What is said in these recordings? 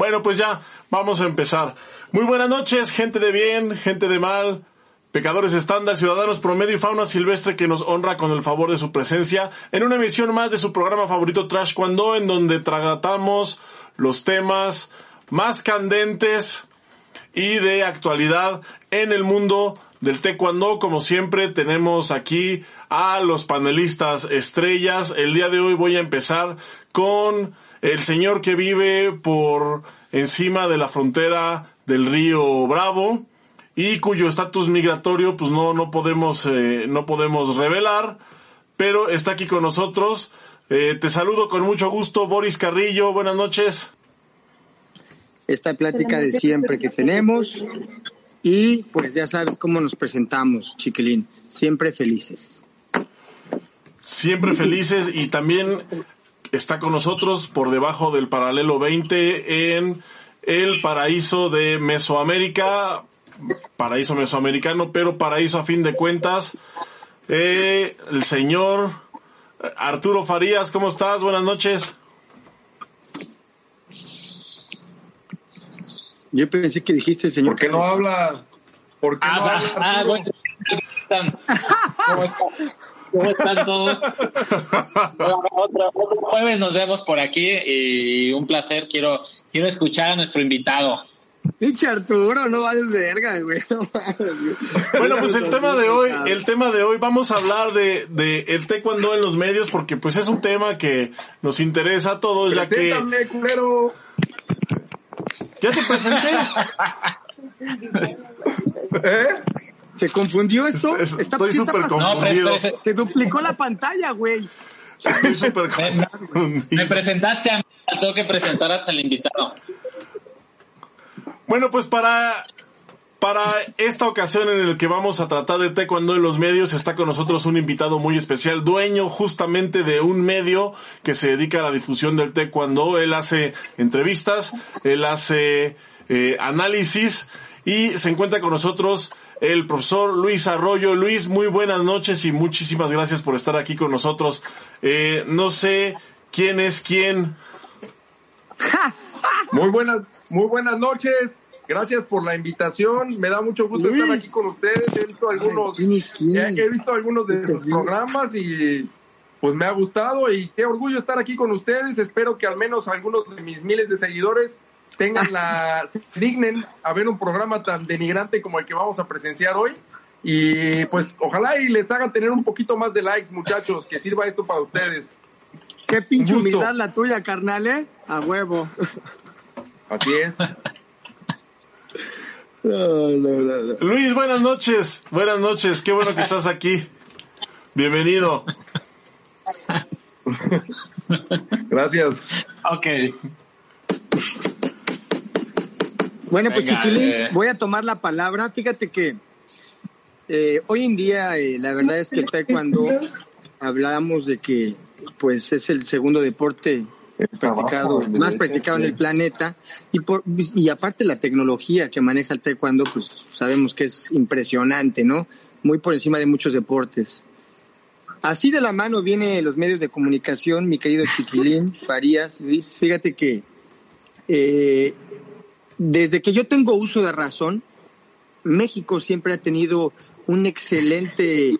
Bueno, pues ya, vamos a empezar. Muy buenas noches, gente de bien, gente de mal, pecadores estándar, ciudadanos promedio y fauna silvestre que nos honra con el favor de su presencia en una emisión más de su programa favorito Trash Cuando, en donde tratamos los temas más candentes y de actualidad en el mundo del taekwondo. Como siempre, tenemos aquí a los panelistas estrellas. El día de hoy voy a empezar con el señor que vive por encima de la frontera del río Bravo y cuyo estatus migratorio pues no no podemos eh, no podemos revelar pero está aquí con nosotros. Eh, te saludo con mucho gusto Boris Carrillo buenas noches. Esta plática de siempre que tenemos y pues ya sabes cómo nos presentamos chiquilín. Siempre felices. Siempre felices y también está con nosotros por debajo del paralelo 20 en el paraíso de Mesoamérica, paraíso mesoamericano, pero paraíso a fin de cuentas. Eh, el señor Arturo Farías, ¿cómo estás? Buenas noches. Yo pensé que dijiste el señor. ¿Por qué no habla? ¿Por qué no Ah, habla? ah, bueno. ¿Cómo están todos? Bueno, otro, otro jueves nos vemos por aquí y un placer. Quiero, quiero escuchar a nuestro invitado. Pinche Arturo, no vales verga, güey. No. Bueno, pues el tema de hoy, el tema de hoy, vamos a hablar de, de el taekwondo en los medios porque pues es un tema que nos interesa a todos ya que culero. ya te presenté. ¿Eh? ¿Se confundió esto? Es- Está- estoy ¿qué está súper pasando? No, pero, Confundido. pero- Se duplicó la pantalla, güey. Estoy súper me confundido. presentaste a mí, tengo que presentaras al invitado. Bueno, pues para, para esta ocasión en el que vamos a tratar de taekwondo en los medios, está con nosotros un invitado muy especial, dueño justamente de un medio que se dedica a la difusión del taekwondo. Él hace entrevistas, él hace eh, análisis y se encuentra con nosotros el profesor Luis Arroyo. Luis, muy buenas noches y muchísimas gracias por estar aquí con nosotros. Eh, no sé quién es quién. Muy buenas, muy buenas noches. Gracias por la invitación. Me da mucho gusto Luis. estar aquí con ustedes. He visto algunos, ¿Quién es quién? he, he visto algunos de sus programas y pues me ha gustado y qué orgullo estar aquí con ustedes. Espero que al menos algunos de mis miles de seguidores tengan la se dignen a ver un programa tan denigrante como el que vamos a presenciar hoy. Y pues ojalá y les hagan tener un poquito más de likes, muchachos, que sirva esto para ustedes. Qué pinche humildad la tuya, carnal, ¿eh? A huevo. Así es. No, no, no, no. Luis, buenas noches. Buenas noches. Qué bueno que estás aquí. Bienvenido. Gracias. Ok. Bueno, pues chiquilín, eh. voy a tomar la palabra. Fíjate que eh, hoy en día eh, la verdad es que el taekwondo hablamos de que pues es el segundo deporte practicado, más practicado en el planeta y por y aparte la tecnología que maneja el taekwondo pues sabemos que es impresionante, ¿no? Muy por encima de muchos deportes. Así de la mano vienen los medios de comunicación, mi querido Chiquilín, Farías, Luis. Fíjate que eh, desde que yo tengo uso de razón, México siempre ha tenido un excelente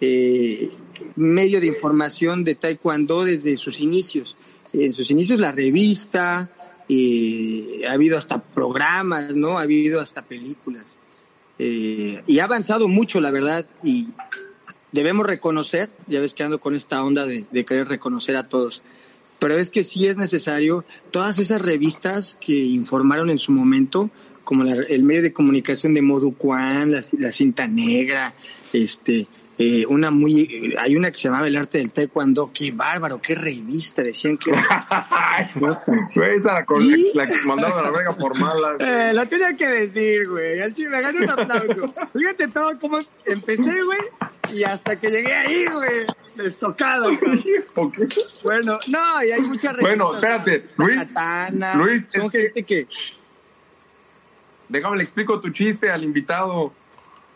eh, medio de información de Taekwondo desde sus inicios. En sus inicios la revista, eh, ha habido hasta programas, ¿no? Ha habido hasta películas. Eh, y ha avanzado mucho, la verdad, y debemos reconocer, ya ves que ando con esta onda de, de querer reconocer a todos, pero es que sí es necesario todas esas revistas que informaron en su momento, como la- el medio de comunicación de Modu Kwan, la, la cinta negra, este, eh, una muy, hay una que se llamaba El arte del taekwondo, qué bárbaro, qué revista, decían que era. Güey, esa la, ¿Y? la que mandaron a la verga por mala. Eh, lo tenía que decir, güey. Al chile me gané un aplauso. Fíjate todo cómo empecé, güey. Y hasta que llegué ahí, güey. Estocado, güey. ¿O qué? Bueno, no, y hay muchas Bueno, espérate, Luis, Katana, Luis, son es gente que... Déjame le explico tu chiste al invitado.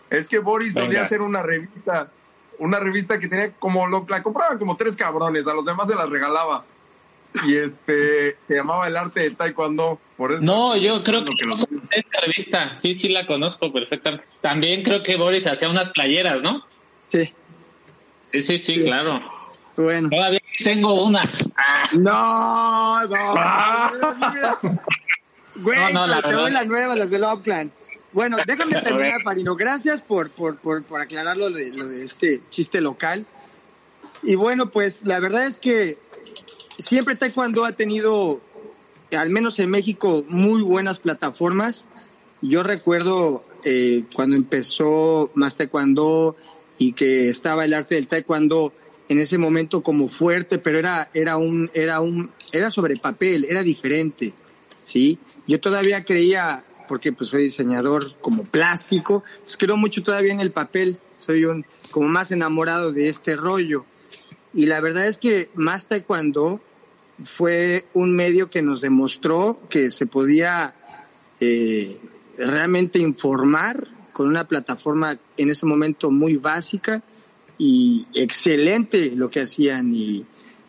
Es que Boris Venga. solía hacer una revista, una revista que tenía como lo, la compraban como tres cabrones, a los demás se las regalaba. y este se llamaba El arte de Taekwondo. Por eso no, yo creo que, lo... esta revista, sí, sí la conozco perfectamente. También creo que Boris hacía unas playeras, ¿no? Sí. Sí, sí, sí, claro. Bueno. Todavía tengo una. No, no. Ah. Güey, No, no, la te doy la nueva, las de Love Clan. Bueno, déjame terminar, Farino. Gracias por, por, por, por aclarar lo de, lo de este chiste local. Y bueno, pues la verdad es que siempre Taekwondo ha tenido, al menos en México, muy buenas plataformas. Yo recuerdo eh, cuando empezó más Taekwondo y que estaba el arte del Taekwondo en ese momento como fuerte, pero era, era un, era un, era sobre papel, era diferente, ¿sí? Yo todavía creía, porque pues soy diseñador como plástico, pues creo mucho todavía en el papel, soy un, como más enamorado de este rollo. Y la verdad es que más Taekwondo fue un medio que nos demostró que se podía eh, realmente informar con una plataforma en ese momento muy básica y excelente lo que hacían y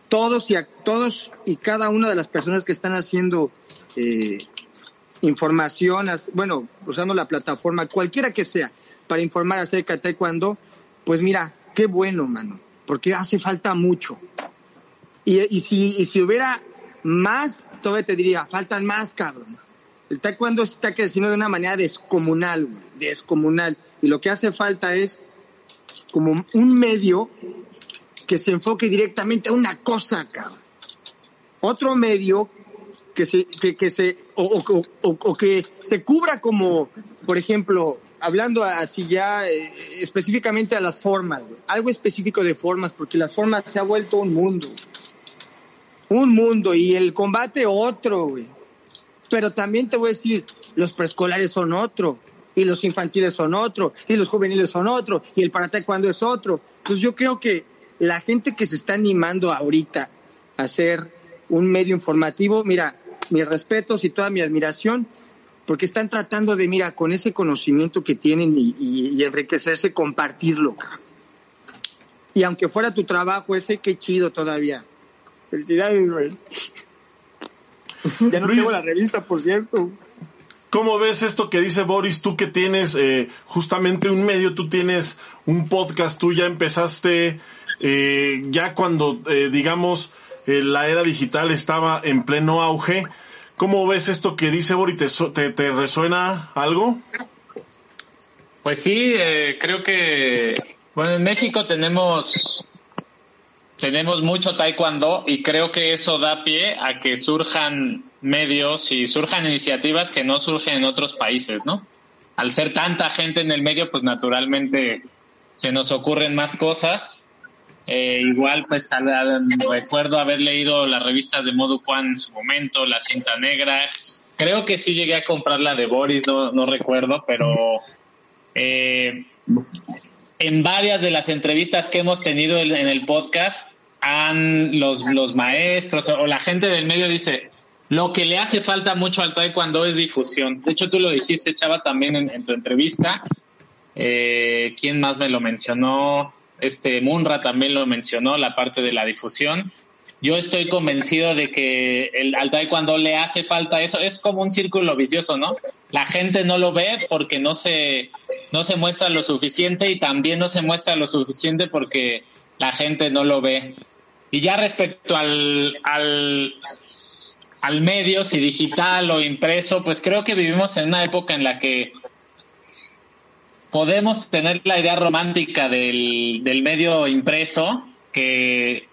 todos y a, todos y cada una de las personas que están haciendo eh, información, bueno, usando la plataforma, cualquiera que sea, para informar acerca de taekwondo, pues mira, qué bueno, mano, porque hace falta mucho. Y, y si, y si hubiera más, todavía te diría, faltan más, cabrón. El taekwondo está creciendo de una manera descomunal, descomunal. Y lo que hace falta es como un medio que se enfoque directamente a una cosa, cabrón. Otro medio que se, que, se, o, que se cubra como, por ejemplo, hablando así ya eh, específicamente a las formas, algo específico de formas, porque las formas se ha vuelto un mundo. Un mundo y el combate otro, güey. Pero también te voy a decir, los preescolares son otro, y los infantiles son otro, y los juveniles son otro, y el para taekwondo es otro. Entonces yo creo que la gente que se está animando ahorita a hacer un medio informativo, mira, mis respetos y toda mi admiración, porque están tratando de, mira, con ese conocimiento que tienen y, y- enriquecerse, compartirlo. Y aunque fuera tu trabajo ese, qué chido todavía. Felicidades, güey. Ya no Luis. tengo la revista, por cierto. ¿Cómo ves esto que dice Boris? Tú que tienes eh, justamente un medio, tú tienes un podcast, tú ya empezaste, eh, ya cuando, eh, digamos, eh, la era digital estaba en pleno auge. ¿Cómo ves esto que dice Boris? ¿Te, te, te resuena algo? Pues sí, eh, creo que, bueno, en México tenemos, tenemos mucho taekwondo y creo que eso da pie a que surjan medios y surjan iniciativas que no surgen en otros países, ¿no? Al ser tanta gente en el medio, pues naturalmente se nos ocurren más cosas. Eh, igual, pues al- recuerdo haber leído las revistas de Modo Juan en su momento, La Cinta Negra. Creo que sí llegué a comprar la de Boris, no, no recuerdo, pero eh, en varias de las entrevistas que hemos tenido en, en el podcast, los, maestros o la gente del medio dice, lo que le hace falta mucho al taekwondo es difusión. De hecho, tú lo dijiste, Chava, también en, en tu entrevista. Eh, ¿Quién más me lo mencionó? Este Munra también lo mencionó, la parte de la difusión. Yo estoy convencido de que el, al taekwondo le hace falta eso. Es como un círculo vicioso, ¿no? La gente no lo ve porque no se, no se muestra lo suficiente y también no se muestra lo suficiente porque la gente no lo ve. Y ya respecto al, al, al medio, si digital o impreso, pues creo que vivimos en una época en la que podemos tener la idea romántica del, del medio impreso que,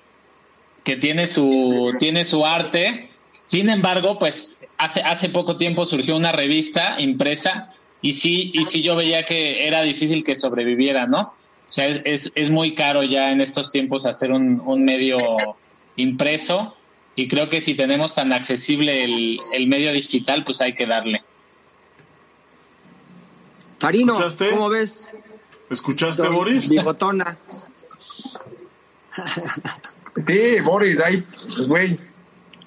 que tiene su, tiene su arte. Sin embargo, pues hace, hace poco tiempo surgió una revista impresa y sí, y sí yo veía que era difícil que sobreviviera, ¿no? O sea, es, es, es muy caro ya en estos tiempos hacer un, un medio impreso y creo que si tenemos tan accesible el, el medio digital, pues hay que darle. Farino, ¿Escuchaste? ¿cómo ves? ¿Escuchaste, Don Boris? Bigotona. Sí, Boris, ahí, güey.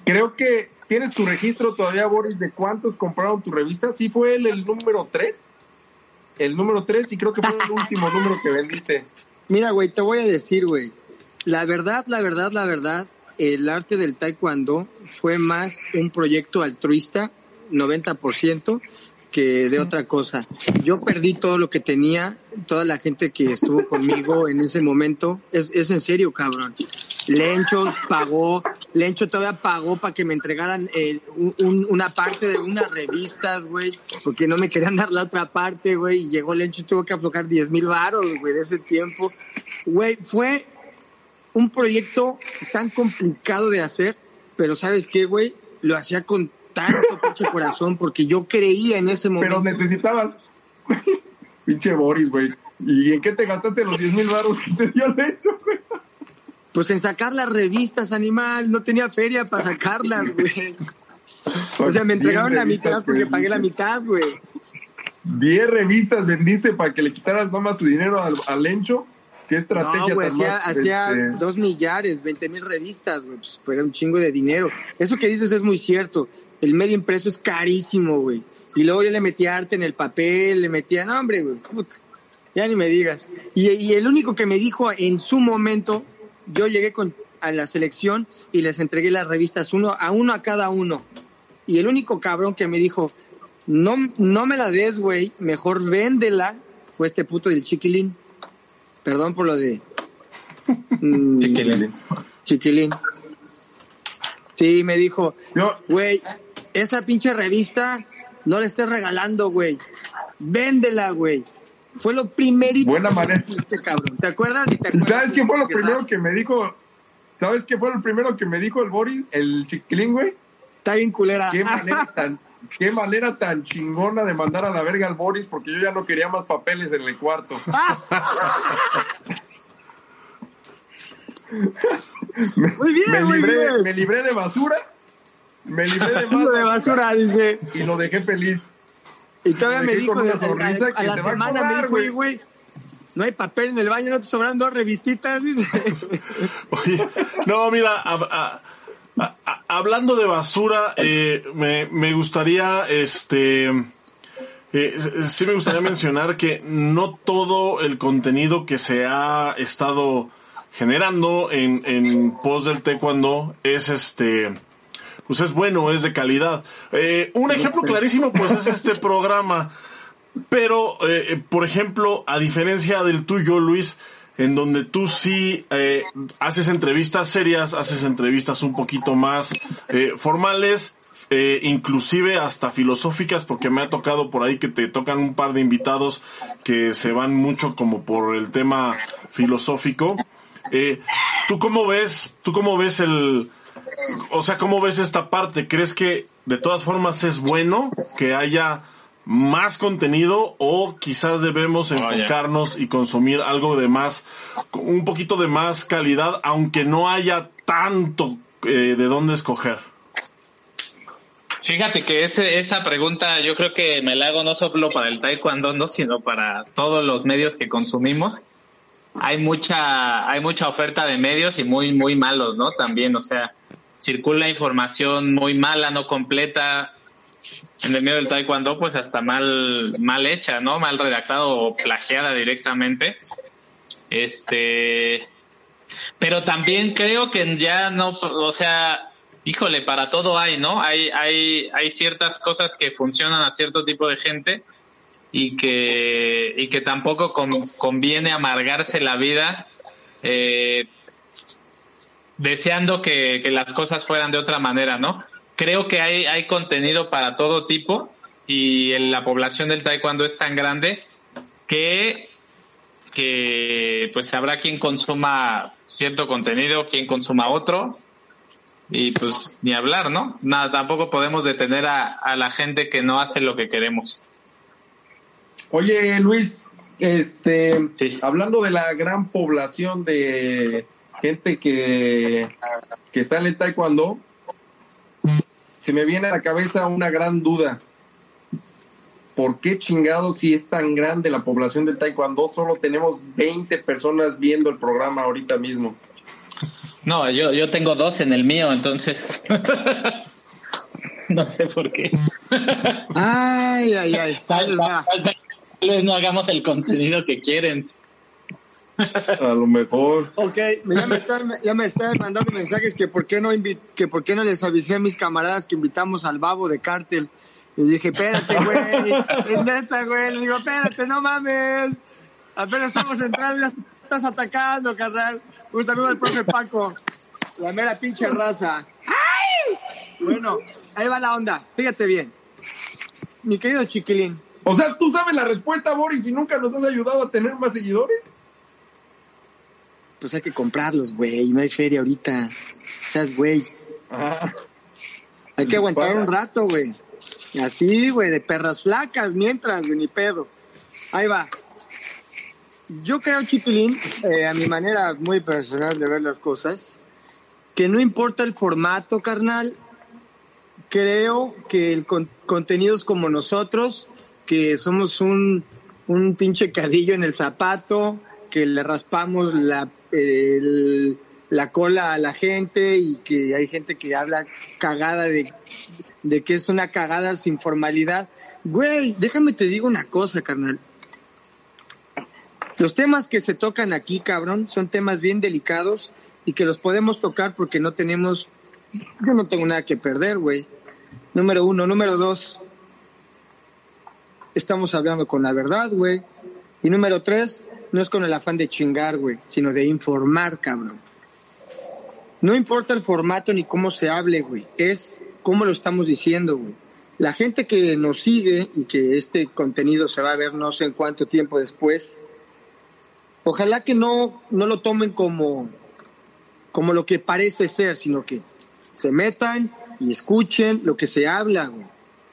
Creo que tienes tu registro todavía, Boris, de cuántos compraron tu revista. Sí, fue el, el número 3. El número 3 y creo que fue el último número que vendiste. Mira, güey, te voy a decir, güey. La verdad, la verdad, la verdad, el arte del taekwondo fue más un proyecto altruista, 90%, que de otra cosa. Yo perdí todo lo que tenía, toda la gente que estuvo conmigo en ese momento. Es, es en serio, cabrón. Lencho pagó, Lencho todavía pagó para que me entregaran eh, un- una parte de unas revistas, güey, porque no me querían dar la otra parte, güey, y llegó Lencho y tuvo que aflojar 10 mil varos, güey, de ese tiempo. Güey, fue un proyecto tan complicado de hacer, pero ¿sabes qué, güey? Lo hacía con tanto pinche corazón porque yo creía en ese Pero momento. necesitabas. Pinche Boris, güey. ¿Y en qué te gastaste los 10 mil baros que te dio Lecho, güey? Pues en sacar las revistas, animal, no tenía feria para sacarlas, güey. O sea, me entregaron la mitad porque pagué la mitad, güey. 10 revistas vendiste para que le quitaras nomás su dinero al, al Lencho. ¿Qué estrategia No, güey, hacía, más, hacía este, dos millares, veinte mil revistas, güey, pues era un chingo de dinero. Eso que dices es muy cierto. El medio impreso es carísimo, güey. Y luego yo le metía arte en el papel, le metía, no, hombre, güey, puta, ya ni me digas. Y, y el único que me dijo en su momento, yo llegué con, a la selección y les entregué las revistas uno a uno a cada uno. Y el único cabrón que me dijo, no, no me la des, güey, mejor véndela, fue este puto del chiquilín. Perdón por lo de... mm, Chiquilín. Chiquilín. Sí, me dijo, güey, esa pinche revista no la estés regalando, güey. Véndela, güey. Fue lo primerito Buena manera. que hiciste, cabrón. ¿Te acuerdas? ¿Te acuerdas? ¿Sabes qué fue lo Que primero que me dijo? ¿Sabes qué fue lo primero que me dijo el Boris? El chiquilín, güey. Está bien culera. Qué manera tan, qué manera tan chingona de mandar a la verga al Boris porque yo ya no quería más papeles en el cuarto. Muy bien, me muy libré, bien. me libré de basura, me libré de de basura, dice. y lo dejé feliz. Y todavía me dijo, desde- sonrisa a, que la va a semana cobrar, me dijo, güey. "Oye, güey, no hay papel en el baño, no te sobran dos revistitas, dice. Oye, no, mira, a- a- a- a- hablando de basura, eh, me, me gustaría, este, eh, sí me gustaría mencionar que no todo el contenido que se ha estado generando en, en pos del taekwondo es este, pues es bueno, es de calidad. Eh, un ejemplo clarísimo, pues es este programa. Pero, eh, eh, por ejemplo, a diferencia del tuyo, Luis, en donde tú sí eh, haces entrevistas serias, haces entrevistas un poquito más formales, eh, inclusive hasta filosóficas, porque me ha tocado por ahí que te tocan un par de invitados que se van mucho como por el tema filosófico. Eh, ¿Tú cómo ves, tú cómo ves el, o sea, ¿cómo ves esta parte? ¿Crees que de todas formas es bueno que haya más contenido o quizás debemos Oye. enfocarnos y consumir algo de más, un poquito de más calidad, aunque no haya tanto eh, de dónde escoger? Fíjate que ese, esa pregunta yo creo que me la hago no solo para el taekwondo, no, sino para todos los medios que consumimos. Hay mucha, hay mucha oferta de medios y muy, muy malos, ¿no? También, o sea, circula información muy mala, no completa. En el medio del taekwondo, pues hasta mal, mal hecha, ¿no? Mal redactado o plagiada directamente. Este, pero también creo que ya no, o sea, híjole, para todo hay, ¿no? Hay, hay, hay ciertas cosas que funcionan a cierto tipo de gente y que, y que tampoco con- conviene amargarse la vida eh, deseando que, que las cosas fueran de otra manera, ¿no? Creo que hay, hay contenido para todo tipo y en la población del taekwondo es tan grande que que pues habrá quien consuma cierto contenido, quien consuma otro y pues ni hablar, ¿no? Nada, tampoco podemos detener a, a la gente que no hace lo que queremos. Oye, Luis, este, Sí. hablando de la gran población de gente que, que está en el taekwondo, se me viene a la cabeza una gran duda. ¿Por qué chingados si es tan grande la población del taekwondo solo tenemos 20 personas viendo el programa ahorita mismo? No, yo, yo tengo dos en el mío, entonces no sé por qué. Ay, ay, ay. Tal- tal vez no hagamos el contenido que quieren. A lo mejor. Ok, ya me están, ya me están mandando mensajes que por qué no invi- que por qué no les avisé a mis camaradas que invitamos al babo de cártel. Les dije, espérate, güey, es neta, güey. Les digo, espérate, no mames. Apenas estamos entrando, ya estás atacando, carnal. Un saludo al profe Paco. La mera pinche raza. ¡Ay! Bueno, ahí va la onda. Fíjate bien. Mi querido chiquilín, O sea, tú sabes la respuesta, Boris, y nunca nos has ayudado a tener más seguidores. Pues hay que comprarlos, güey. No hay feria ahorita. Seas güey. Ah, Hay que aguantar Para. un rato, güey. Así, güey, de perras flacas, mientras, güey, ni pedo. Ahí va. Yo creo, Chipilín, eh, a mi manera muy personal de ver las cosas, que no importa el formato, carnal, creo que el con- contenidos como nosotros, que somos un, un pinche cadillo en el zapato, que le raspamos la, la cola a la gente y que hay gente que habla cagada de, de que es una cagada sin formalidad. Güey, déjame te digo una cosa, carnal. Los temas que se tocan aquí, cabrón, son temas bien delicados y que los podemos tocar porque no tenemos, yo no tengo nada que perder, güey. Número uno. Número dos, estamos hablando con la verdad, güey. Y número tres, no es con el afán de chingar, güey, sino de informar, cabrón. No importa el formato ni cómo se hable, güey, es cómo lo estamos diciendo, güey. La gente que nos sigue y que este contenido se va a ver no sé en cuánto tiempo después, ojalá que no, no lo tomen como, como lo que parece ser, sino que se metan y escuchen lo que se habla, güey.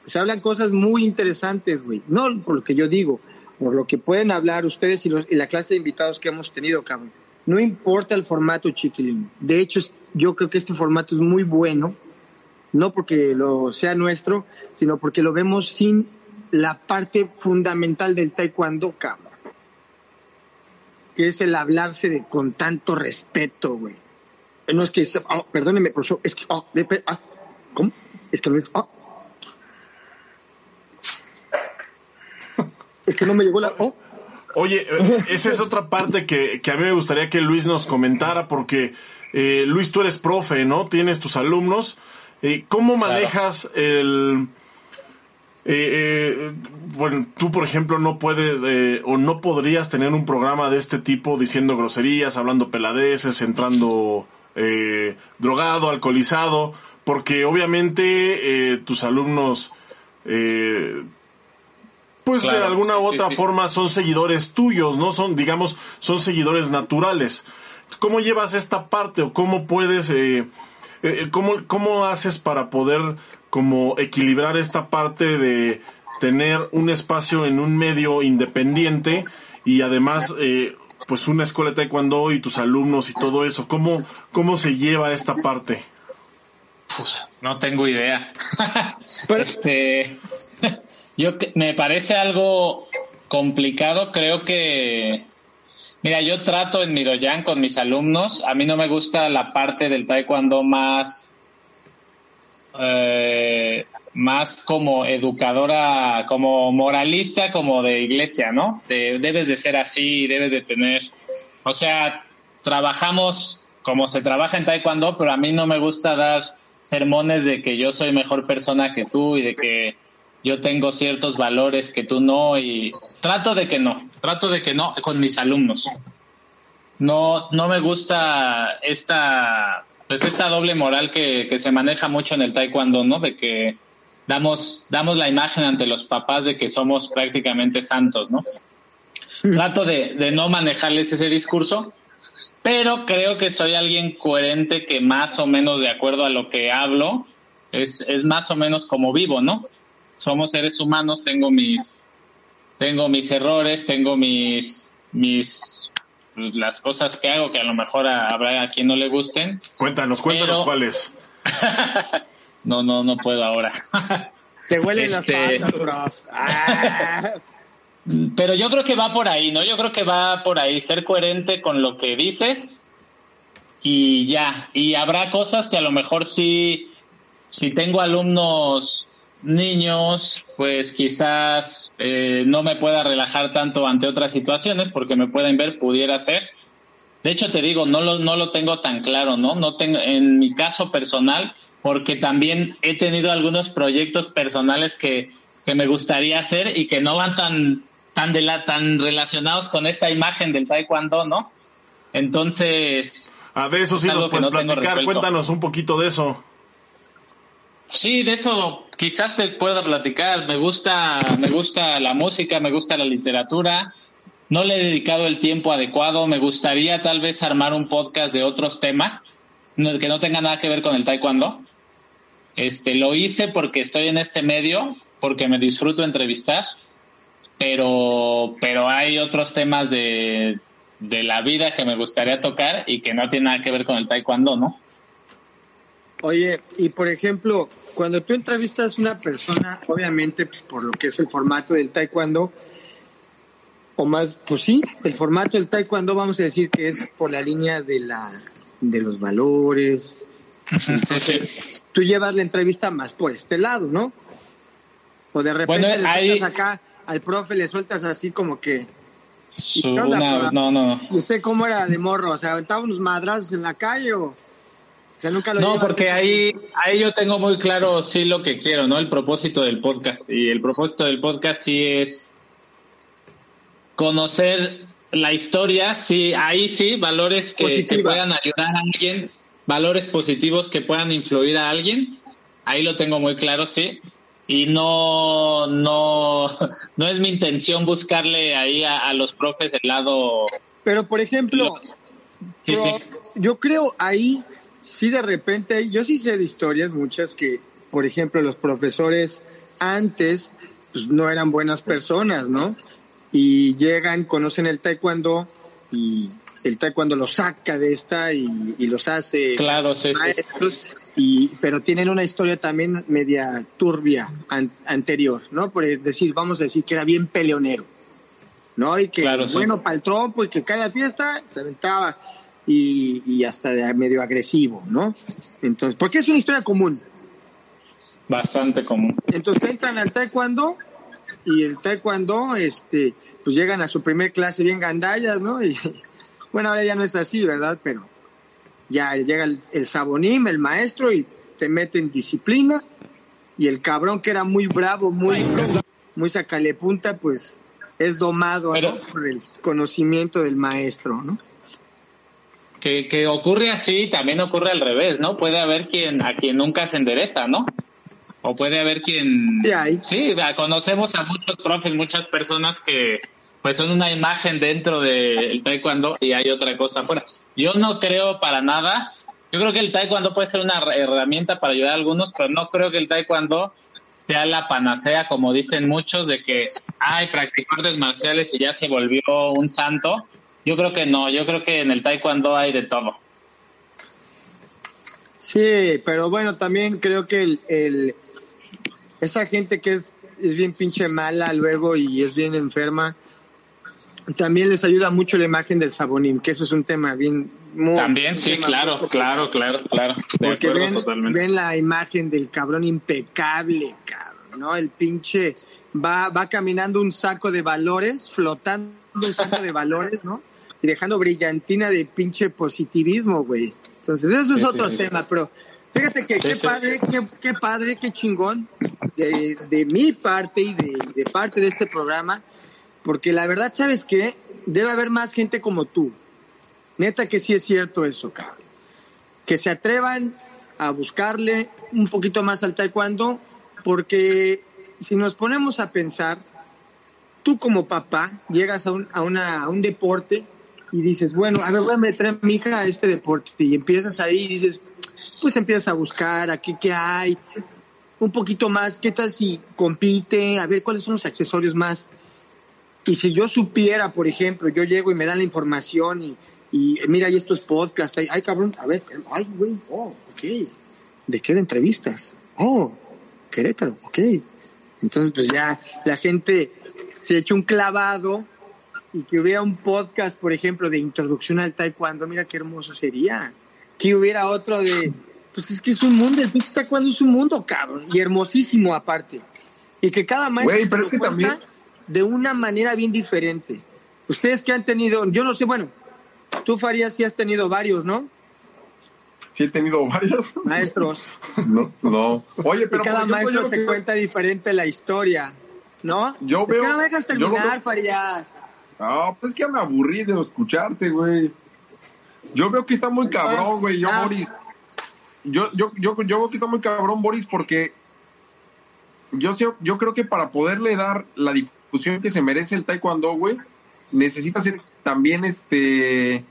Se hablan cosas muy interesantes, güey. No por lo que yo digo, por lo que pueden hablar ustedes y, la clase de invitados que hemos tenido, cabrón. No importa el formato, chiquilín. De hecho, yo creo que este formato es muy bueno, no porque lo sea nuestro, sino porque lo vemos sin la parte fundamental del taekwondo, cabrón. Que es el hablarse de, con tanto respeto, güey. No es que, oh, perdóneme, profesor, es que, oh, de- ah, ¿cómo? Es que no es, oh. Es que no me llegó la, oh. Oye, eh, esa es otra parte que, que a mí me gustaría que Luis nos comentara, porque eh, Luis, tú eres profe, ¿no? Tienes tus alumnos. Eh, ¿Cómo manejas el... eh, eh, bueno, tú, por ejemplo, no puedes eh, o no podrías tener un programa de este tipo diciendo groserías, hablando peladeces, entrando eh, drogado, alcoholizado, porque obviamente eh, tus alumnos... Eh, pues de alguna u sí, otra sí, sí. forma son seguidores tuyos, ¿no? Son, digamos, son seguidores naturales. ¿Cómo llevas esta parte o cómo puedes, eh, eh, cómo, cómo haces para poder como equilibrar esta parte de tener un espacio en un medio independiente y además, eh, pues una escuela de taekwondo y tus alumnos y todo eso? ¿Cómo, cómo se lleva esta parte? No tengo idea. Pero- este, yo me parece algo complicado. Creo que, mira, yo trato en mi con mis alumnos. A mí no me gusta la parte del taekwondo más, eh, más como educadora, como moralista, como de iglesia, ¿no? De- debes de ser así, debes de tener, o sea, trabajamos como se trabaja en taekwondo, pero a mí no me gusta dar sermones de que yo soy mejor persona que tú y de que yo tengo ciertos valores que tú no y trato de que no, trato de que no con mis alumnos. No, no me gusta esta, pues esta doble moral que, que se maneja mucho en el taekwondo, ¿no? De que damos, damos la imagen ante los papás de que somos prácticamente santos, ¿no? Trato de, de no manejarles ese discurso, pero creo que soy alguien coherente que más o menos de acuerdo a lo que hablo es, es más o menos como vivo, ¿no? Somos seres humanos, tengo mis tengo mis errores, tengo mis mis pues, las cosas que hago que a lo mejor a- habrá a quien no le gusten. Cuéntanos, cuéntanos Pero- cuáles. No, no, no puedo ahora. Te huelen Este- las patas, prof. Ah. Pero yo creo que va por ahí, ¿no? Yo creo que va por ahí, ser coherente con lo que dices y ya. Y habrá cosas que a lo mejor sí, si tengo alumnos niños, pues quizás eh, no me pueda relajar tanto ante otras situaciones porque me pueden ver, pudiera ser. De hecho, te digo, no lo, no lo tengo tan claro, ¿no? No tengo, en mi caso personal, porque también he tenido algunos proyectos personales que, que me gustaría hacer y que no van tan, tan, de la, tan relacionados con esta imagen del taekwondo, ¿no? Entonces... A de eso sí nos puedes platicar, cuéntanos un poquito de eso. Sí, de eso quizás te pueda platicar. Me gusta, me gusta la música, me gusta la literatura. No le he dedicado el tiempo adecuado. Me gustaría tal vez armar un podcast de otros temas que no tenga nada que ver con el taekwondo. Este, lo hice porque estoy en este medio, porque me disfruto entrevistar, pero, pero hay otros temas de, de la vida que me gustaría tocar y que no tiene nada que ver con el taekwondo, ¿no? Oye, y por ejemplo, cuando tú entrevistas a una persona, obviamente, pues por lo que es el formato del taekwondo, o más, pues sí, el formato del taekwondo vamos a decir que es por la línea de la de los valores. Tú llevas la entrevista más por este lado, ¿no? O de repente le acá al profe le sueltas así como que no, no, no. ¿Y usted cómo era de morro? O sea, aventaba unos madrazos en la calle o no, porque ahí, ahí yo tengo muy claro sí lo que quiero, ¿no? El propósito del podcast. Y el propósito del podcast sí es conocer la historia, sí, ahí sí, valores que, puedan ayudar a alguien, valores positivos que puedan influir a alguien. Ahí lo tengo muy claro, sí. Y no, no, no es mi intención buscarle ahí a, los profes del lado. Pero, por ejemplo, yo creo ahí sí de repente, yo sí sé de historias muchas que, por ejemplo, los profesores antes pues, no eran buenas personas, ¿no? Y llegan, conocen el taekwondo y el taekwondo los saca de esta y, los hace claro, sí, maestros, Y, pero tienen una historia también media turbia anterior, ¿no? Por decir, vamos a decir que era bien peleonero, ¿no? Y que, bueno, para el trompo y que cada fiesta se aventaba y, hasta de medio agresivo, ¿no? Entonces, porque es una historia común. Bastante común. Entonces entran al taekwondo y el taekwondo, este, pues llegan a su primer clase bien gandallas, ¿no? Y bueno, ahora ya no es así, ¿verdad? Pero ya llega el, el sabonim, el maestro, y te mete en disciplina, y el cabrón que era muy bravo, muy, muy sacale punta, pues es domado por el conocimiento del maestro, ¿no? Que, que ocurre así, también ocurre al revés, ¿no? Puede haber quien a quien nunca se endereza, ¿no? O puede haber quien... Sí, hay. sí conocemos a muchos profes, muchas personas que pues son una imagen dentro del taekwondo y hay otra cosa afuera. Yo no creo para nada, yo creo que el taekwondo puede ser una herramienta para ayudar a algunos, pero no creo que el taekwondo sea la panacea, como dicen muchos, de que hay practicar artes marciales y ya se volvió un santo. Yo creo que no, yo creo que en el taekwondo hay de todo. Sí, pero bueno, también creo que el, esa gente que es, es bien pinche mala luego y es bien enferma, también les ayuda mucho la imagen del sabonín, que eso es un tema bien... Muy, también, sí, claro, claro, claro, claro. Porque ven, ven la imagen del cabrón impecable, cabrón, ¿no? El pinche va, va caminando un saco de valores, flotando un saco de valores, ¿no? Y dejando brillantina de pinche positivismo, güey. Entonces, eso es otro tema, pero fíjate que qué padre, qué, qué, padre, qué chingón de, de mi parte y de, de, parte de este programa, porque la verdad, ¿sabes qué? Debe haber más gente como tú. Neta que sí es cierto eso, cabrón. Que se atrevan a buscarle un poquito más al taekwondo, porque si nos ponemos a pensar, tú como papá llegas a un, a una, a un deporte y dices, bueno, a ver, voy a meter a mi hija a este deporte y empiezas ahí y dices, pues empiezas a buscar aquí qué hay, un poquito más, qué tal si compite, a ver cuáles son los accesorios más. Y si yo supiera, por ejemplo, yo llego y me dan la información y, y mira, hay estos podcasts, hay, ay cabrón, a ver, ay güey, oh, ok, ¿de qué de entrevistas? Oh, Querétaro, ok. Entonces, pues ya la gente se echa un clavado y que hubiera un podcast, por ejemplo, de introducción al taekwondo, mira qué hermoso sería. Que hubiera otro de, pues es que es un mundo, el pinche taekwondo es un mundo, cabrón, y hermosísimo aparte. Y que cada maestro lo de una manera bien diferente. Ustedes que han tenido, yo no sé, bueno, tú Farías sí has tenido varios, ¿no? Sí he tenido varios. Maestros. No, no. Oye, pero y cada maestro yo te que- cuenta diferente la historia, ¿no? Yo es veo- que no me dejas terminar, Farías. Ah, pues es que ya me aburrí de escucharte, güey. Yo veo que está muy cabrón, güey. Yo, Vas. Boris. Yo, yo, yo, yo veo que está muy cabrón, Boris, porque yo, yo creo que para poderle dar la difusión que se merece el taekwondo, güey, necesita ser también, este,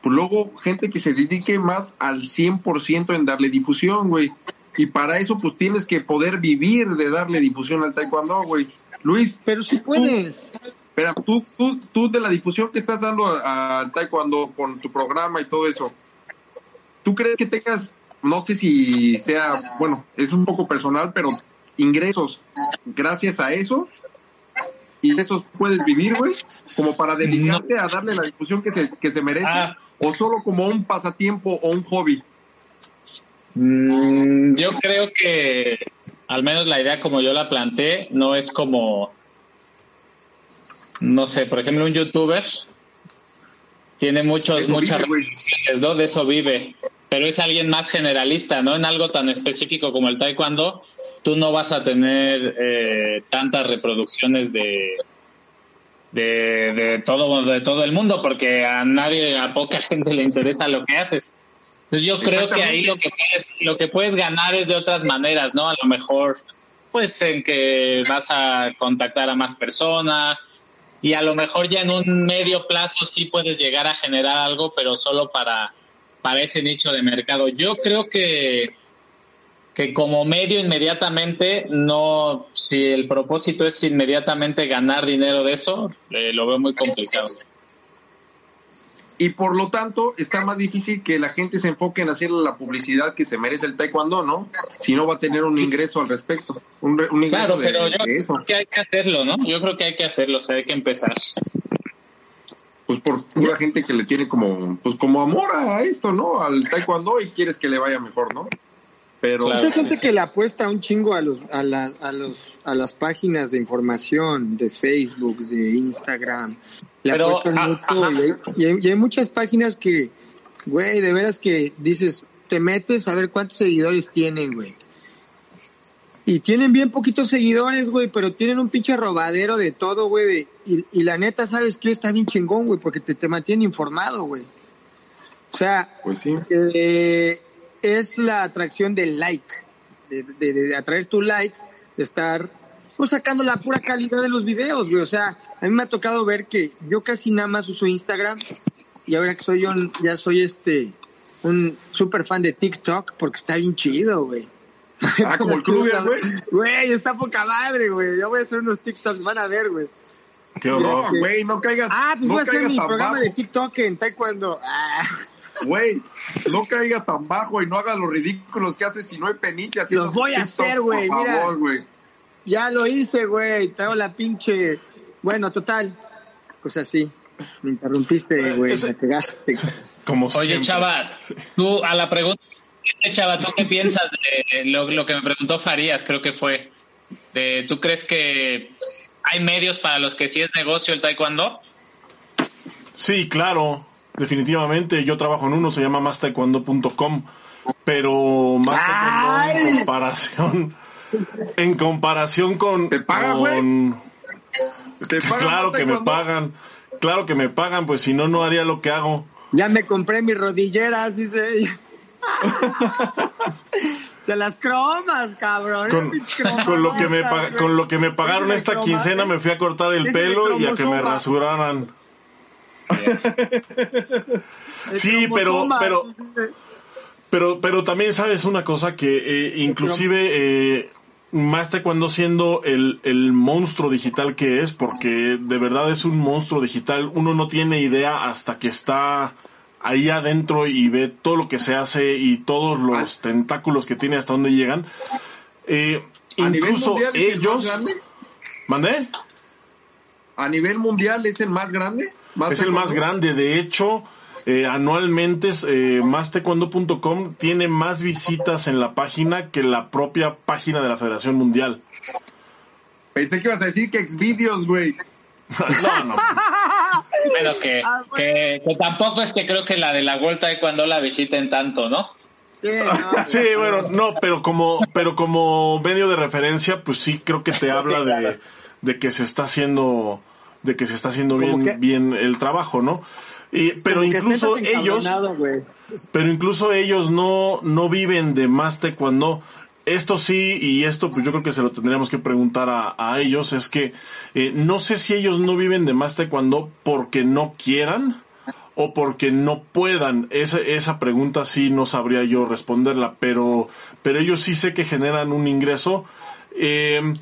pues luego gente que se dedique más al 100% en darle difusión, güey. Y para eso, pues tienes que poder vivir de darle difusión al taekwondo, güey. Luis, Pero si puedes. Espera, tú, tú, tú de la difusión que estás dando a- al taekwondo con tu programa y todo eso, ¿tú crees que tengas, no sé si sea, bueno, es un poco personal, pero ingresos gracias a eso? ¿Y de esos puedes vivir, güey? Como para dedicarte a darle la difusión que se, que se merece, Ah. o solo como un pasatiempo o un hobby. Mm, yo creo que, al menos la idea como yo la planteé, no es como, no sé, por ejemplo, un youtuber tiene muchos, Eso muchas vive, reproducciones, ¿no? De eso vive. Pero es alguien más generalista, ¿no? En algo tan específico como el taekwondo, tú no vas a tener eh, tantas reproducciones de, de, de todo de todo el mundo porque a nadie a poca gente le interesa lo que haces entonces yo creo que ahí lo que puedes lo que puedes ganar es de otras maneras no a lo mejor pues en que vas a contactar a más personas y a lo mejor ya en un medio plazo sí puedes llegar a generar algo pero solo para para ese nicho de mercado. Yo creo que que como medio inmediatamente no si el propósito es inmediatamente ganar dinero de eso eh, lo veo muy complicado Y por lo tanto, está más difícil que la gente se enfoque en hacerle la publicidad que se merece el taekwondo, ¿no? Si no va a tener un ingreso al respecto. Un, re- un ingreso claro de- pero yo de eso. creo que hay que hacerlo no yo creo que hay que hacerlo o sea hay que empezar Pues por pura gente que le tiene como, pues como amor a esto, ¿no? Al taekwondo y quieres que le vaya mejor, ¿no? Pero Claro. Pues hay gente que le apuesta un chingo a los, a, la- a los a las páginas de información de Facebook, de Instagram. Le Pero, apuestan ah, mucho ajá. y hay, y hay- y hay muchas páginas que, güey, de veras que dices, te metes a ver cuántos seguidores tienen, güey. Y tienen bien poquitos seguidores, güey, pero tienen un pinche robadero de todo, güey. Y, y la neta, ¿sabes qué? Está bien chingón, güey, porque te, te mantiene informado, güey. O sea, pues sí. eh, es la atracción del like, de, de- de atraer tu like, de estar pues, sacando la pura calidad de los videos, güey. O sea, a mí me ha tocado ver que yo casi nada más uso Instagram y ahora que soy yo, ya soy este, un super fan de TikTok porque está bien chido, güey. Ah, como el Kruger, güey. Güey, está poca madre, güey. Yo voy a hacer unos TikToks, van a ver, güey. Qué horror. Güey, no caigas. Ah, pues no voy a hacer mi programa bajo, de TikTok en Taekwondo. Ah. Güey, no caigas tan bajo y no hagas los ridículos que haces si no hay peniche. Los voy a TikTok, hacer, güey, Por mira. favor, güey. Ya lo hice, güey. Traigo la pinche. Bueno, total. Pues así. Me interrumpiste, güey. Ese- Me pegaste. Como Oye, siempre. Chava, tú a la pregunta, Chava, ¿tú qué piensas de lo, lo que me preguntó Farías, creo que fue? De, ¿Tú crees que hay medios para los que sí es negocio el taekwondo? Sí, claro, definitivamente. Yo trabajo en uno, se llama mastaekwondo.com, pero más taekwondo en comparación, en comparación con, ¿Te pagan, güey? con- ¿Te pagan claro que me pagan, claro que me pagan, pues si no no haría lo que hago. Ya me compré mis rodilleras, dice ella. Se las cromas, cabrón. Con, con lo que me con lo que me pagaron esta quincena me fui a cortar el pelo y a que me rasuraran. Sí, pero- pero-. Pero, pero también sabes una cosa que eh, inclusive eh, más cuando siendo el, el monstruo digital que es, porque de verdad es un monstruo digital, uno no tiene idea hasta que está ahí adentro y ve todo lo que se hace y todos los tentáculos que tiene hasta dónde llegan. Eh, ¿A nivel incluso mundial es el más ellos... grande? ¿Mandé? ¿A nivel mundial es el más grande? ¿Más Es el más grande, de hecho, eh, anualmente eh, mastaekwondo.com tiene más visitas en la página que la propia página de la Federación Mundial. Pensé que ibas a decir que Xvideos, güey. no, no. Pero que, Ah, bueno. que, que tampoco es que creo que la de la vuelta de cuando la visiten tanto, ¿no? Sí, no, Sí, bueno, no, pero como, pero como medio de referencia, pues sí creo que te habla de, de que se está haciendo, de que se está haciendo bien, que- bien el trabajo, ¿no? Y, pero como incluso ellos, pero incluso ellos no, no viven de más taekwondo. Esto sí, y esto pues yo creo que se lo tendríamos que preguntar a, a ellos, es que eh, no sé si ellos no viven de más taekwondo porque no quieran o porque no puedan. Esa, esa pregunta sí no sabría yo responderla, pero, pero ellos sí sé que generan un ingreso. Eh,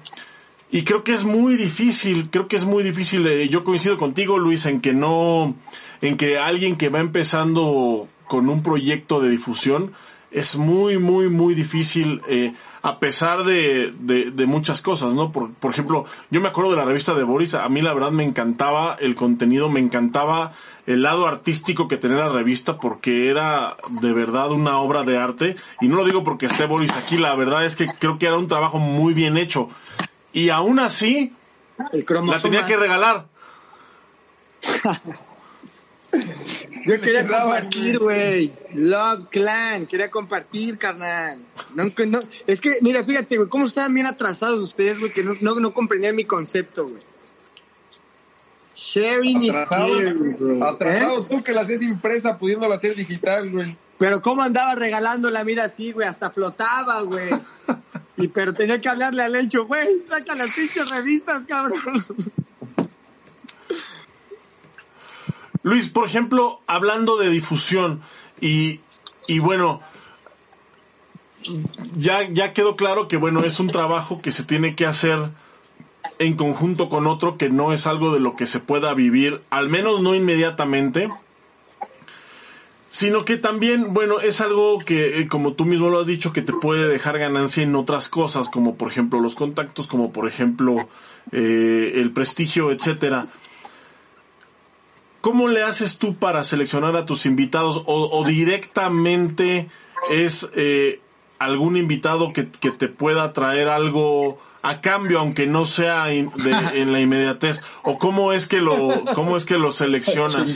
y creo que es muy difícil, creo que es muy difícil. eh, yo coincido contigo, Luis, en que no, en que alguien que va empezando con un proyecto de difusión es muy, muy, muy difícil, eh, a pesar de, de, de muchas cosas, ¿no? Por, por ejemplo, yo me acuerdo de la revista de Boris, a mí la verdad me encantaba el contenido, me encantaba el lado artístico que tenía la revista porque era de verdad una obra de arte. Y no lo digo porque esté Boris aquí, la verdad es que creo que era un trabajo muy bien hecho. Y aún así, El cromosoma. la tenía que regalar. Yo quería compartir, güey. Love Clan, quería compartir, carnal. No, no, es que, mira, fíjate, güey, cómo estaban bien atrasados ustedes, güey, que no, no, no comprendían mi concepto, güey. Sharing is Atrasado, caring, güey. ¿Eh? atrasado tú que la haces impresa pudiéndola hacer digital, güey. Pero cómo andaba regalándola, mira así, güey, hasta flotaba, güey. Y pero tenía que hablarle al hecho, güey, saca las pinches revistas, cabrón. Luis, por ejemplo, hablando de difusión y, y bueno, ya, ya quedó claro que bueno, es un trabajo que se tiene que hacer en conjunto con otro que no es algo de lo que se pueda vivir, al menos no inmediatamente, sino que también, bueno, es algo que, eh, como tú mismo lo has dicho, que te puede dejar ganancia en otras cosas, como por ejemplo los contactos, como por ejemplo eh, el prestigio, etcétera. ¿Cómo le haces tú para seleccionar a tus invitados o, o directamente es eh, algún invitado que, que te pueda traer algo a cambio, aunque no sea in- de- en la inmediatez? ¿O cómo es que lo, cómo es que lo seleccionas?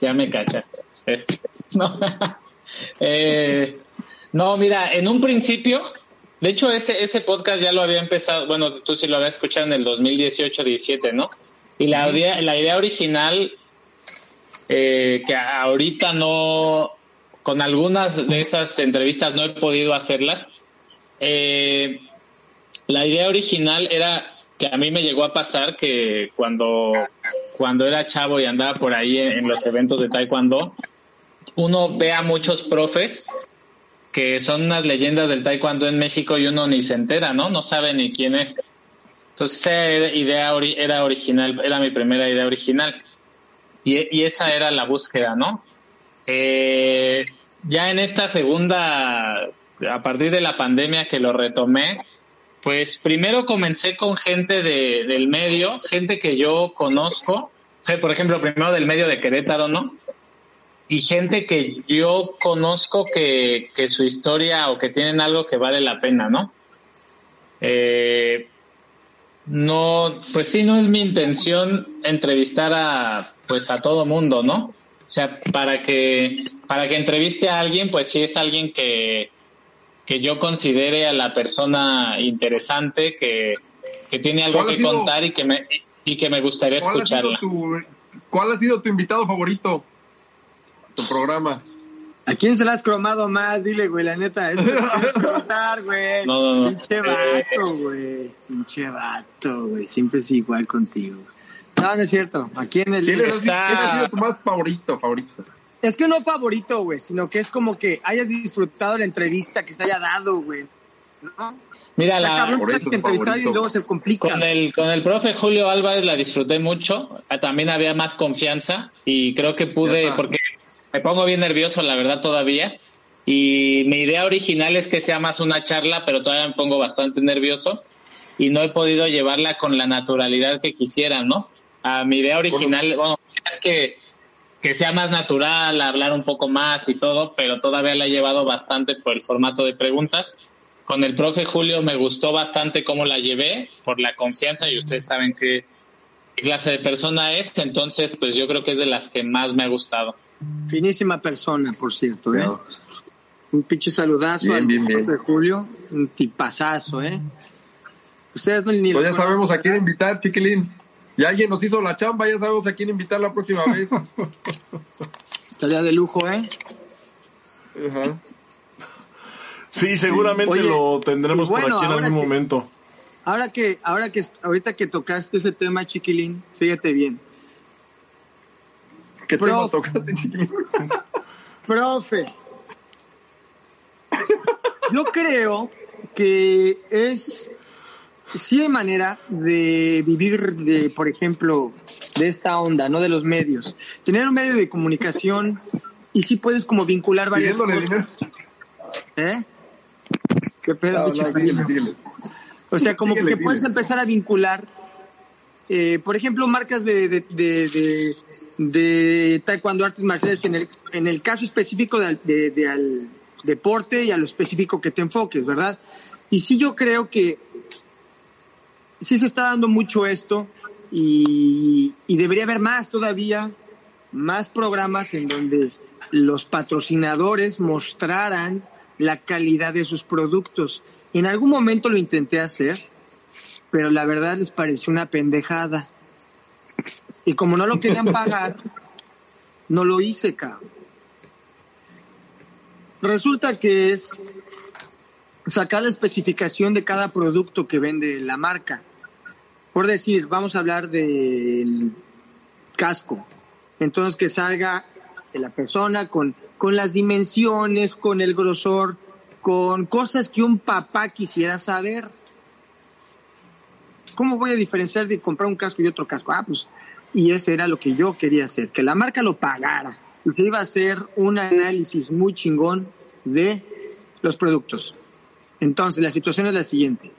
Ya me cachas. No. Eh, no, mira, en un principio, de hecho ese, ese podcast ya lo había empezado, bueno, tú sí lo habías escuchado en el 2018-17, ¿no? Y la, idea, la idea original, eh, que ahorita no, con algunas de esas entrevistas no he podido hacerlas, eh, la idea original era que a mí me llegó a pasar que cuando, cuando era chavo y andaba por ahí en, en los eventos de taekwondo, uno ve a muchos profes que son unas leyendas del taekwondo en México y uno ni se entera, ¿no? No sabe ni quién es. Entonces esa idea era original, era mi primera idea original. Y, y esa era la búsqueda, ¿no? Eh, ya en esta segunda, a partir de la pandemia que lo retomé, pues primero comencé con gente de, del medio, gente que yo conozco, por ejemplo, primero del medio de Querétaro, ¿no? Y gente que yo conozco que, que su historia o que tienen algo que vale la pena, ¿no? Eh, no, pues sí, no es mi intención entrevistar a, pues a todo mundo, ¿no? O sea, para que, para que entreviste a alguien, pues sí es alguien que, que yo considere a la persona interesante, que, que tiene algo ¿Cuál ha que sido- contar y que me, y que me gustaría ¿Cuál ha, sido escucharla. tu, ¿Cuál ha sido tu invitado favorito? Tu programa. ¿A quién se la has cromado más? Dile, güey, la neta. Eso tienes que contar, güey. No, no, no. Pinche vato, güey. Pinche vato, güey. Siempre es igual contigo. No, no es cierto. Aquí en el... ¿Quién, ha sido- Está- quién ha sido tu más favorito? favorito? Es que no favorito, güey, sino que es como que hayas disfrutado la entrevista que se haya dado, güey. ¿No? Mira, la, cabrón, que entrevistar y luego se complica. Con el, con el profe Julio Álvarez la disfruté mucho, también había más confianza y creo que pude, porque me pongo bien nervioso la verdad todavía y mi idea original es que sea más una charla, pero todavía me pongo bastante nervioso y no he podido llevarla con la naturalidad que quisiera, ¿no? A mi idea original, bueno, es que, que sea más natural, hablar un poco más y todo, pero todavía la he llevado bastante por el formato de preguntas. Con el profe Julio me gustó bastante cómo la llevé, por la confianza, y ustedes saben que clase de persona es, entonces pues yo creo que es de las que más me ha gustado. Finísima persona, por cierto, ¿eh? Un pinche saludazo Bien, al bien, bien. de Julio, un tipazazo, ¿eh? Ustedes no ni Pues ya sabemos conocen, a quién invitar, chiquilín. Y alguien nos hizo la chamba, ya sabemos a quién invitar la próxima vez. Estaría de lujo, ¿eh? Ajá. Sí, seguramente Oye, lo tendremos bueno, por aquí en algún que- momento. Ahora que, ahora que, ahorita que tocaste ese tema, chiquilín, fíjate bien. ¿Qué tema tocaste? Profe, yo creo que es, sí hay manera de vivir de, por ejemplo, de esta onda, ¿no? De los medios. Tener un medio de comunicación y sí puedes como vincular varias cosas. ¿Eh? ¿Qué pedo, No, no, síguele, síguele. O sea, como Síguele, que puedes empezar a vincular, eh, por ejemplo, marcas de, de, de, de, taekwondo, artes marciales, en el, en el caso específico de al deporte y a lo específico que te enfoques, ¿verdad? Y sí yo creo que sí se está dando mucho esto y, y debería haber más todavía, más programas en donde los patrocinadores mostraran la calidad de sus productos. En algún momento lo intenté hacer, pero la verdad les pareció una pendejada. Y como no lo querían pagar, no lo hice, cabrón. Resulta que es sacar la especificación de cada producto que vende la marca. Por decir, vamos a hablar del casco. Entonces que salga de la persona con, con las dimensiones, con el grosor, con cosas que un papá quisiera saber. ¿Cómo voy a diferenciar de comprar un casco y otro casco? Ah, pues, y ese era lo que yo quería hacer, que la marca lo pagara. Y se iba a hacer un análisis muy chingón de los productos. Entonces, la situación es la siguiente.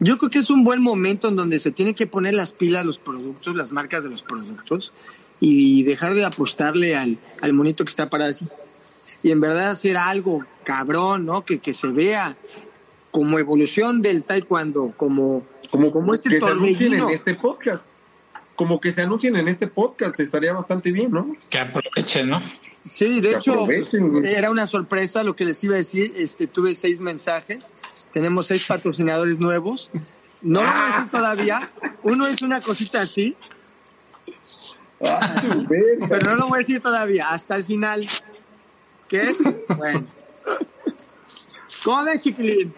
Yo creo que es un buen momento en donde se tienen que poner las pilas los productos, las marcas de los productos, y dejar de apostarle al, al monito que está parado así. Y en verdad hacer algo cabrón, ¿no? Que, que se vea como evolución del taekwondo, como, Como, como este que se en este podcast. Como que se anuncien en este podcast, estaría bastante bien, ¿no? Que aprovechen, ¿no? Sí, de Que hecho, era una sorpresa lo que les iba a decir. Este, tuve seis mensajes. Tenemos seis patrocinadores nuevos. No lo voy a decir todavía. Uno es una cosita así, pero no lo voy a decir todavía. Hasta el final. ¿Qué? Bueno. ¿Cómo ves, chiquilín?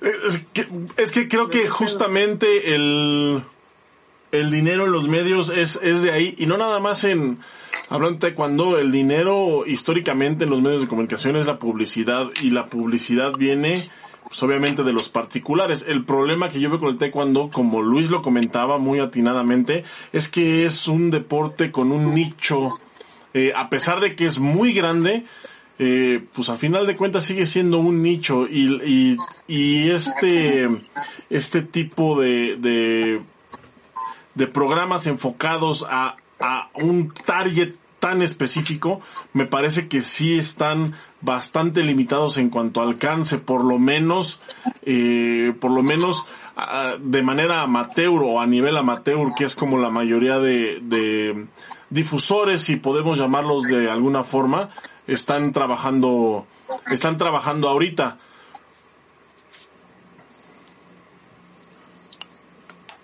Es que, es que creo que justamente el, el dinero en los medios es, es de ahí, y no nada más en, hablando de cuando el dinero históricamente en los medios de comunicación es la publicidad, y la publicidad viene, pues obviamente de los particulares. El problema que yo veo con el taekwondo, como Luis lo comentaba muy atinadamente, es que es un deporte con un nicho, eh, a pesar de que es muy grande, eh, pues al final de cuentas sigue siendo un nicho. Y, y, y este, este tipo de, de, de programas enfocados a, a un target tan específico, me parece que sí están bastante limitados en cuanto a alcance, por lo menos, eh, por lo menos ah, de manera amateur o a nivel amateur, que es como la mayoría de, de difusores, si podemos llamarlos de alguna forma, están trabajando, están trabajando ahorita.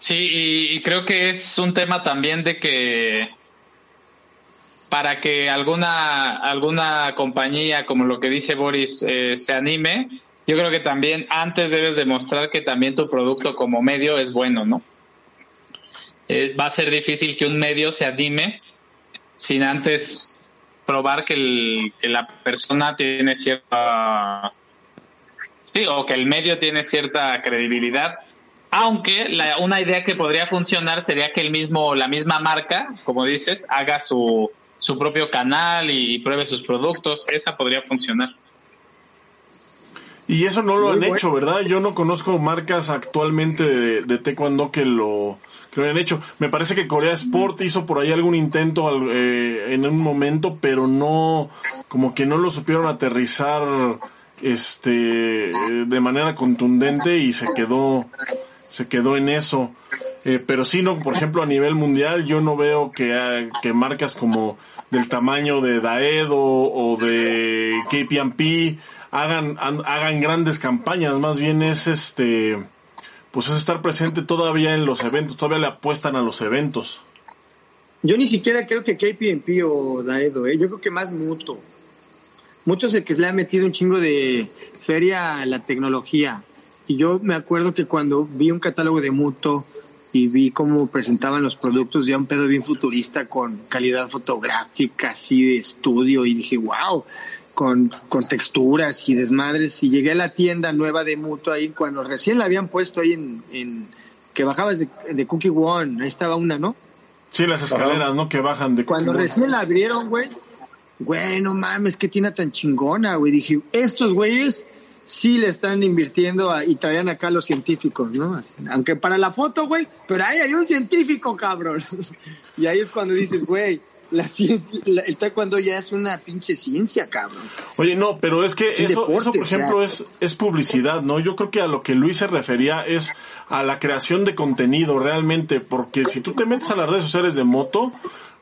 Sí, y, creo que es un tema también de que para que alguna alguna compañía, como lo que dice Boris, eh, se anime, yo creo que también antes debes demostrar que también tu producto como medio es bueno, ¿no? Eh, va a ser difícil que un medio se anime sin antes probar que, el, que la persona tiene cierta sí o que el medio tiene cierta credibilidad aunque la, una idea que podría funcionar sería que el mismo la misma marca como dices haga su su propio canal y, pruebe sus productos esa podría funcionar Y eso no lo Muy han bueno. hecho, ¿verdad? Yo no conozco marcas actualmente de, de taekwondo que lo, que lo hayan hecho. Me parece que Corea Sport hizo por ahí algún intento al- eh, en un momento, pero no, como que no lo supieron aterrizar este eh, de manera contundente y se quedó se quedó en eso. Eh, pero sí, no, por ejemplo, a nivel mundial, yo no veo que, ah, que marcas como del tamaño de Daedo o de KPMP hagan, hagan grandes campañas, más bien es este, pues es estar presente todavía en los eventos, todavía le apuestan a los eventos. Yo ni siquiera creo que KPMP o Daedo, ¿eh? yo creo que más Muto. Muto es el que le ha metido un chingo de feria a la tecnología. Y yo me acuerdo que cuando vi un catálogo de Muto y vi cómo presentaban los productos, ya un pedo bien futurista con calidad fotográfica, así de estudio, y dije, wow, con, con texturas y desmadres. Y llegué a la tienda nueva de Muto ahí, cuando recién la habían puesto ahí en, en que bajabas de, de Cookie One, ahí estaba una, ¿no? Sí, las escaleras, ¿no? Que bajan de Cuando recién la abrieron, güey, güey, no mames, qué tiene tan chingona, güey. Dije, estos güeyes sí le están invirtiendo y traían acá los científicos, ¿no? aunque para la foto, güey, pero ahí hay un científico, cabrón. y ahí es cuando dices, güey, la ciencia, el taekwondo ya es una pinche ciencia, cabrón. Oye, no, pero es que eso, eso, por ejemplo, es, es publicidad, ¿no? Yo creo que a lo que Luis se refería es a la creación de contenido realmente, porque si tú te metes a las redes sociales de moto,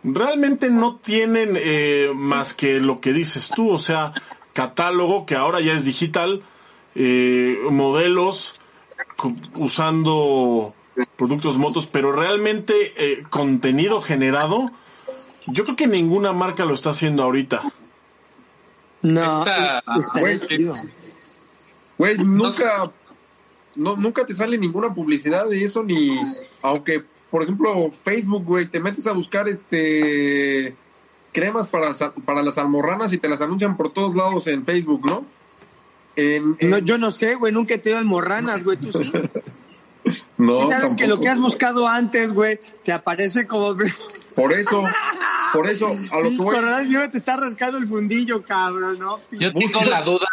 realmente no tienen eh, más que lo que dices tú, o sea, catálogo que ahora ya es digital, eh, modelos usando productos motos, pero realmente eh, contenido generado, yo creo que ninguna marca lo está haciendo ahorita. No, güey, nunca, no, nunca te sale ninguna publicidad de eso, ni, aunque, por ejemplo, Facebook, güey, te metes a buscar este cremas para, para las almorranas y te las anuncian por todos lados en Facebook, ¿no? No, yo no sé, güey, nunca he tenido almorranas, güey, tú sí. no. Y sabes que lo que has buscado antes, güey, te aparece como. Por eso, por eso, a lo que voy... Yo te está rascando el fundillo, cabrón, ¿no? Yo tengo la duda,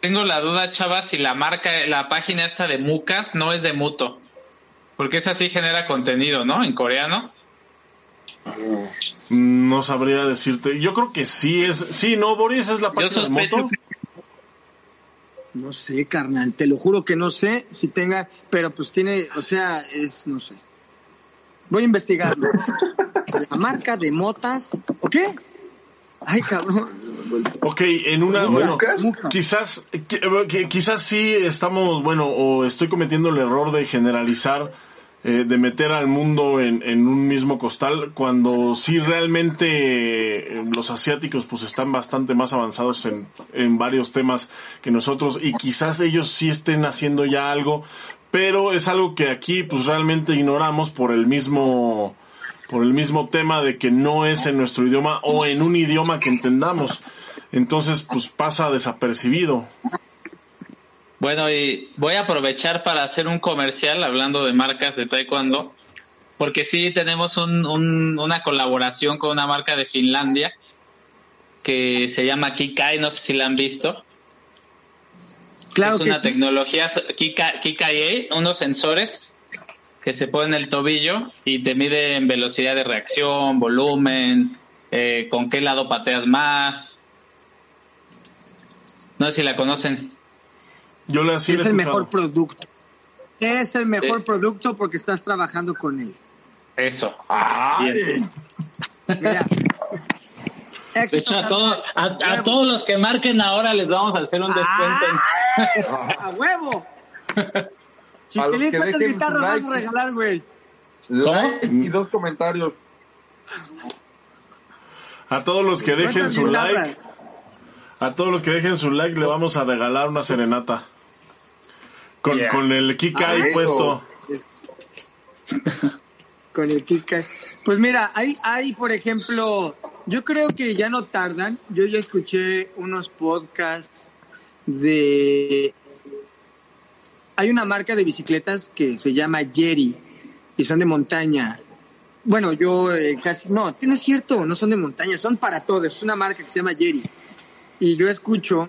tengo la duda, chava, si la marca, la página esta de Mucas no es de Muto. Porque esa sí genera contenido, ¿no? En coreano. No sabría decirte. Yo creo que sí es. Sí, no, Boris es la página de Moto. No sé, carnal, te lo juro que no sé si tenga, pero pues tiene, o sea, es, no sé. Voy a investigarlo. la marca de motas, ¿o qué? Ay, cabrón. Ok, en una, bueno, quizás, quizás sí estamos, bueno, o estoy cometiendo el error de generalizar eh, de meter al mundo en, en, un mismo costal cuando sí realmente eh, los asiáticos pues están bastante más avanzados en, en varios temas que nosotros y quizás ellos sí estén haciendo ya algo pero es algo que aquí pues realmente ignoramos por el mismo por el mismo tema de que no es en nuestro idioma o en un idioma que entendamos. Entonces pues pasa desapercibido bueno, y voy a aprovechar para hacer un comercial hablando de marcas de taekwondo, porque sí tenemos un, una colaboración con una marca de Finlandia que se llama Kikai, no sé si la han visto. Claro es una tecnología Kikai, unos sensores que se ponen en el tobillo y te miden velocidad de reacción, volumen, eh, con qué lado pateas más. No sé si la conocen. Yo le Es el mejor producto. Es el mejor producto porque estás trabajando con él. Eso. Mira. De hecho, a, a, todos los que marquen ahora les vamos a hacer un descuento. ¡A huevo! Chiquilín, ¿cuántas guitarras vas a regalar, güey? Like y dos comentarios. A todos los que dejen su like, a todos los que dejen su like le vamos a regalar una serenata. Con, con el Kika ahí ah, puesto. con el Kika. Pues mira, hay, hay, por ejemplo, yo creo que ya no tardan. Yo ya escuché unos podcasts de... Hay una marca de bicicletas que se llama Jerry y son de montaña. Bueno, yo eh, casi... No, tiene cierto, no son de montaña, son para todos. Es una marca que se llama Jerry. Y yo escucho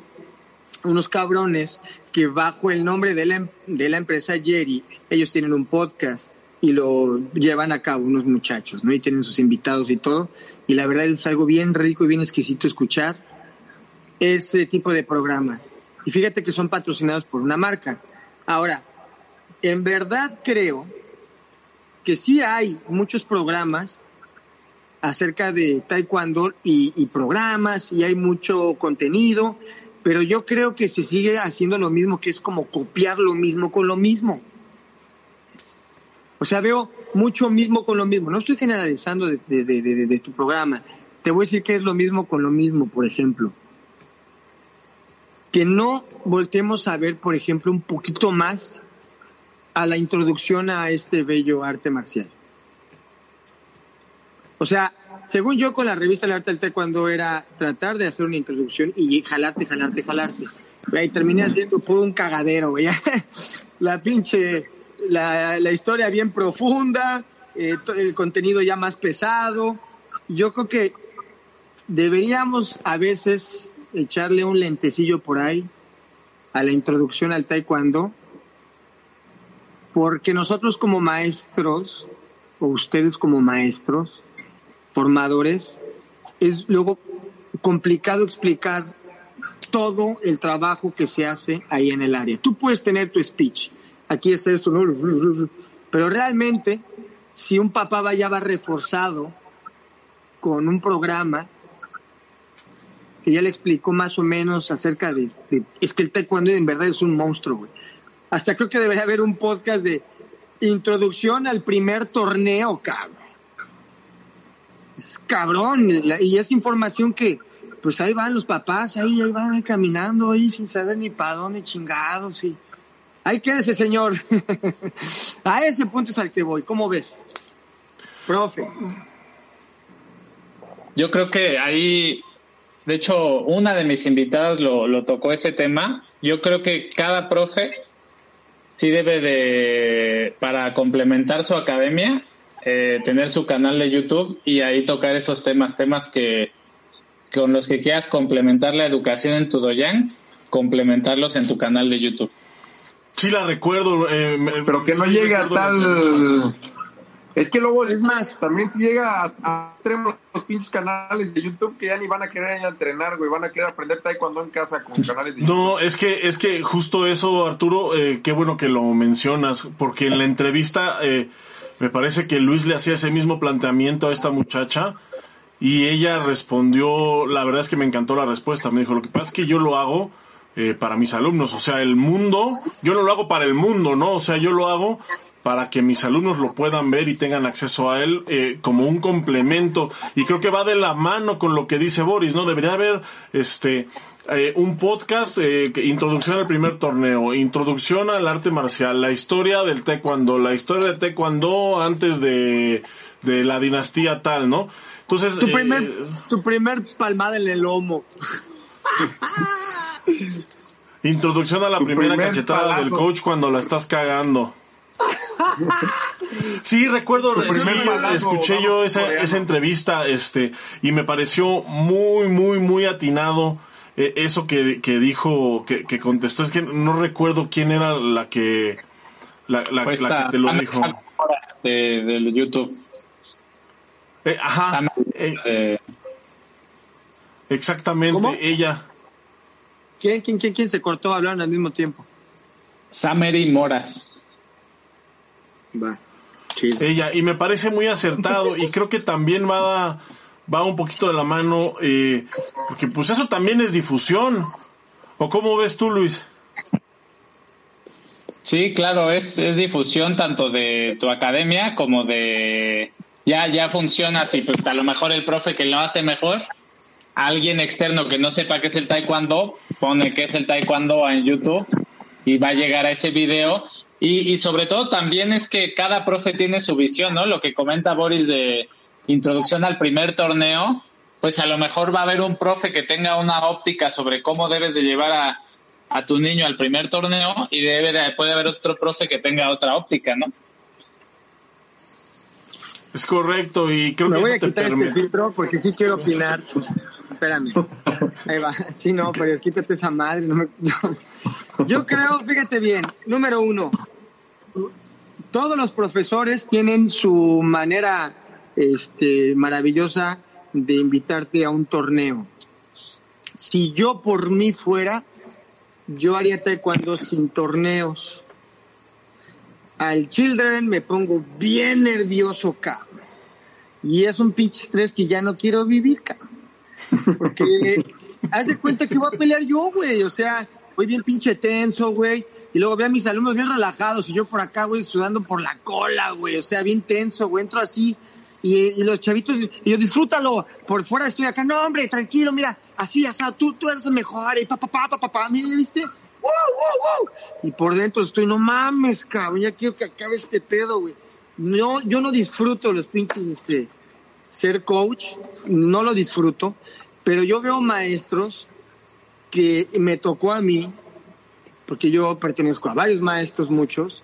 unos cabrones que bajo el nombre de la, em, de la empresa Jerry, ellos tienen un podcast y lo llevan a cabo unos muchachos, ¿no? Y tienen sus invitados y todo. Y la verdad es algo bien rico y bien exquisito escuchar ese tipo de programas. Y fíjate que son patrocinados por una marca. Ahora, en verdad creo que sí hay muchos programas acerca de taekwondo y, programas y hay mucho contenido, pero yo creo que se sigue haciendo lo mismo, que es como copiar lo mismo con lo mismo. O sea, veo mucho mismo con lo mismo. No estoy generalizando de, tu programa. Te voy a decir que es lo mismo con lo mismo, por ejemplo. Que no volteemos a ver, por ejemplo, un poquito más a la introducción a este bello arte marcial. O sea, según yo con la revista El Arte del Taekwondo era tratar de hacer una introducción y jalarte, jalarte, jalarte. Y terminé haciendo por un cagadero, güey. La pinche, la, la historia bien profunda, eh, el contenido ya más pesado. Yo creo que deberíamos a veces echarle un lentecillo por ahí a la introducción al taekwondo, porque nosotros como maestros, o ustedes como maestros, formadores, es luego complicado explicar todo el trabajo que se hace ahí en el área. Tú puedes tener tu speech, aquí es esto, pero realmente si un papá vaya va reforzado con un programa que ya le explicó más o menos acerca de, de es que el taekwondo en verdad es un monstruo, güey. Hasta creo que debería haber un podcast de introducción al primer torneo, cabrón. Es cabrón, y es información que, pues ahí van los papás, ahí, ahí van caminando ahí sin saber ni para dónde chingados y ahí quédese señor. A ese punto es al que voy, ¿cómo ves? Profe. Yo creo que ahí, de hecho, una de mis invitadas lo, lo tocó ese tema. Yo creo que cada profe sí debe de, para complementar su academia, eh, tener su canal de YouTube y ahí tocar esos temas, temas que con los que quieras complementar la educación en tu doyan, complementarlos en tu canal de YouTube. Sí la recuerdo, eh, pero que no llegue a tal... Es que luego, es más, también si llega a, a los pinches canales de YouTube que ya ni van a querer ir a entrenar, güey, van a querer aprender taekwondo en casa con canales de YouTube. No, es que, es que justo eso, Arturo, eh, qué bueno que lo mencionas, porque en la entrevista eh, me parece que Luis le hacía ese mismo planteamiento a esta muchacha y ella respondió, la verdad es que me encantó la respuesta, me dijo, lo que pasa es que yo lo hago eh, para mis alumnos, o sea, el mundo, yo no lo hago para el mundo, ¿no? O sea, yo lo hago para que mis alumnos lo puedan ver y tengan acceso a él eh, como un complemento y creo que va de la mano con lo que dice Boris no debería haber este eh, un podcast eh, introducción al primer torneo introducción al arte marcial la historia del taekwondo la historia de taekwondo antes de de la dinastía tal no entonces tu primer tu primer palmada en el lomo. Introducción a la primera cachetada del coach cuando la estás cagando. Sí, recuerdo, sí, escuché yo esa, esa, entrevista, este, y me pareció muy, muy, muy atinado eh, eso que, que dijo, que, que, contestó. Es que no recuerdo quién era la que, la, la, pues la que te lo dijo. De, de YouTube. Eh, ajá. Eh, exactamente, ¿Cómo? ella. ¿Quién, quién, quién, quién se cortó? Hablaron al mismo tiempo. Samery Moras. Va. Ella, y me parece muy acertado y creo que también va, va un poquito de la mano, eh, porque pues eso también es difusión. ¿O cómo ves tú, Luis? Sí, claro, es, es difusión tanto de tu academia como de... Ya, ya funciona así, pues a lo mejor el profe que lo hace mejor, alguien externo que no sepa qué es el taekwondo, pone qué es el taekwondo en YouTube y va a llegar a ese video y, y, sobre todo también es que cada profe tiene su visión, ¿no? Lo que comenta Boris de introducción al primer torneo, pues a lo mejor va a haber un profe que tenga una óptica sobre cómo debes de llevar a, a tu niño al primer torneo y debe de, puede haber otro profe que tenga otra óptica, ¿no? Es correcto y creo Me que voy a te quitar permite. este filtro porque sí quiero opinar. Espérame. Ahí va. Sí, no, pero quítate esa madre. No me- no. Yo creo, fíjate bien, número uno, todos los profesores tienen su manera este, maravillosa de invitarte a un torneo. Si yo por mí fuera, yo haría taekwondo sin torneos. al Children me pongo bien nervioso, cabrón. Y es un pinche estrés que ya no quiero vivir, cabrón. Porque haz de cuenta que voy a pelear yo, güey. O sea, voy bien pinche tenso, güey. Y luego veo a mis alumnos bien relajados y yo por acá, güey, sudando por la cola, güey. O sea, bien tenso, güey. Entro así y, los chavitos, y yo disfrútalo. Por fuera estoy acá, no, hombre, tranquilo, mira, así, así, tú, tú eres el mejor. Y papá, papá, papá, pa, mira, ¿viste? ¡Wow, wow, wow! Y por dentro estoy, no mames, cabrón, ya quiero que acabe este pedo, güey. No, yo no disfruto los pinches, este, ser coach, no lo disfruto, pero yo veo maestros que me tocó a mí, porque yo pertenezco a varios maestros, muchos,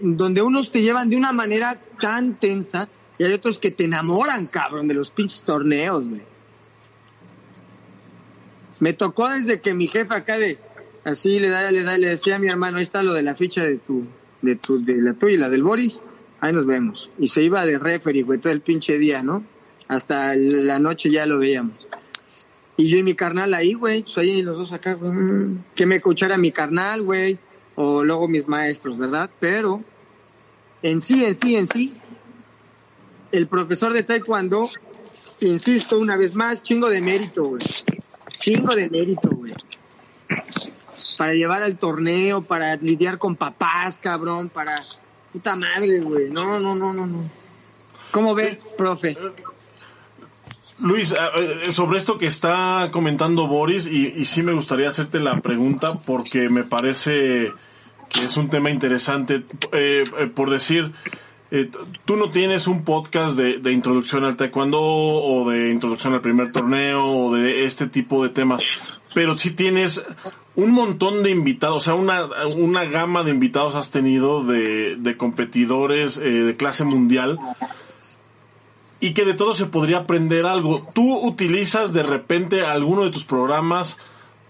donde unos te llevan de una manera tan tensa y hay otros que te enamoran, cabrón, de los pinches torneos, güey. Me tocó desde que mi jefa acá de, así le da, le da, le decía a mi hermano, ahí está lo de la ficha de tu, de tu, de la tuya y la del Boris, ahí nos vemos. Y se iba de referee, güey, todo el pinche día, ¿no? Hasta la noche ya lo veíamos. Y yo y mi carnal ahí, güey, pues ahí los dos acá, mm, que me escuchara mi carnal, güey, o luego mis maestros, ¿verdad? Pero en sí, en sí, en sí, el profesor de taekwondo, insisto una vez más, chingo de mérito, güey. Chingo de mérito, güey. Para llevar al torneo, para lidiar con papás, cabrón, para... Puta madre, güey. No, no, no, no, no. ¿Cómo ves, profe? Luis, sobre esto que está comentando Boris, y, y, sí me gustaría hacerte la pregunta porque me parece es un tema interesante. Eh, por decir, tú no tienes un podcast de, de, introducción al taekwondo o de introducción al primer torneo o de este tipo de temas, pero sí tienes un montón de invitados, o sea, una, una gama de invitados has tenido de, de competidores de clase mundial y que de todo se podría aprender algo. Tú utilizas de repente alguno de tus programas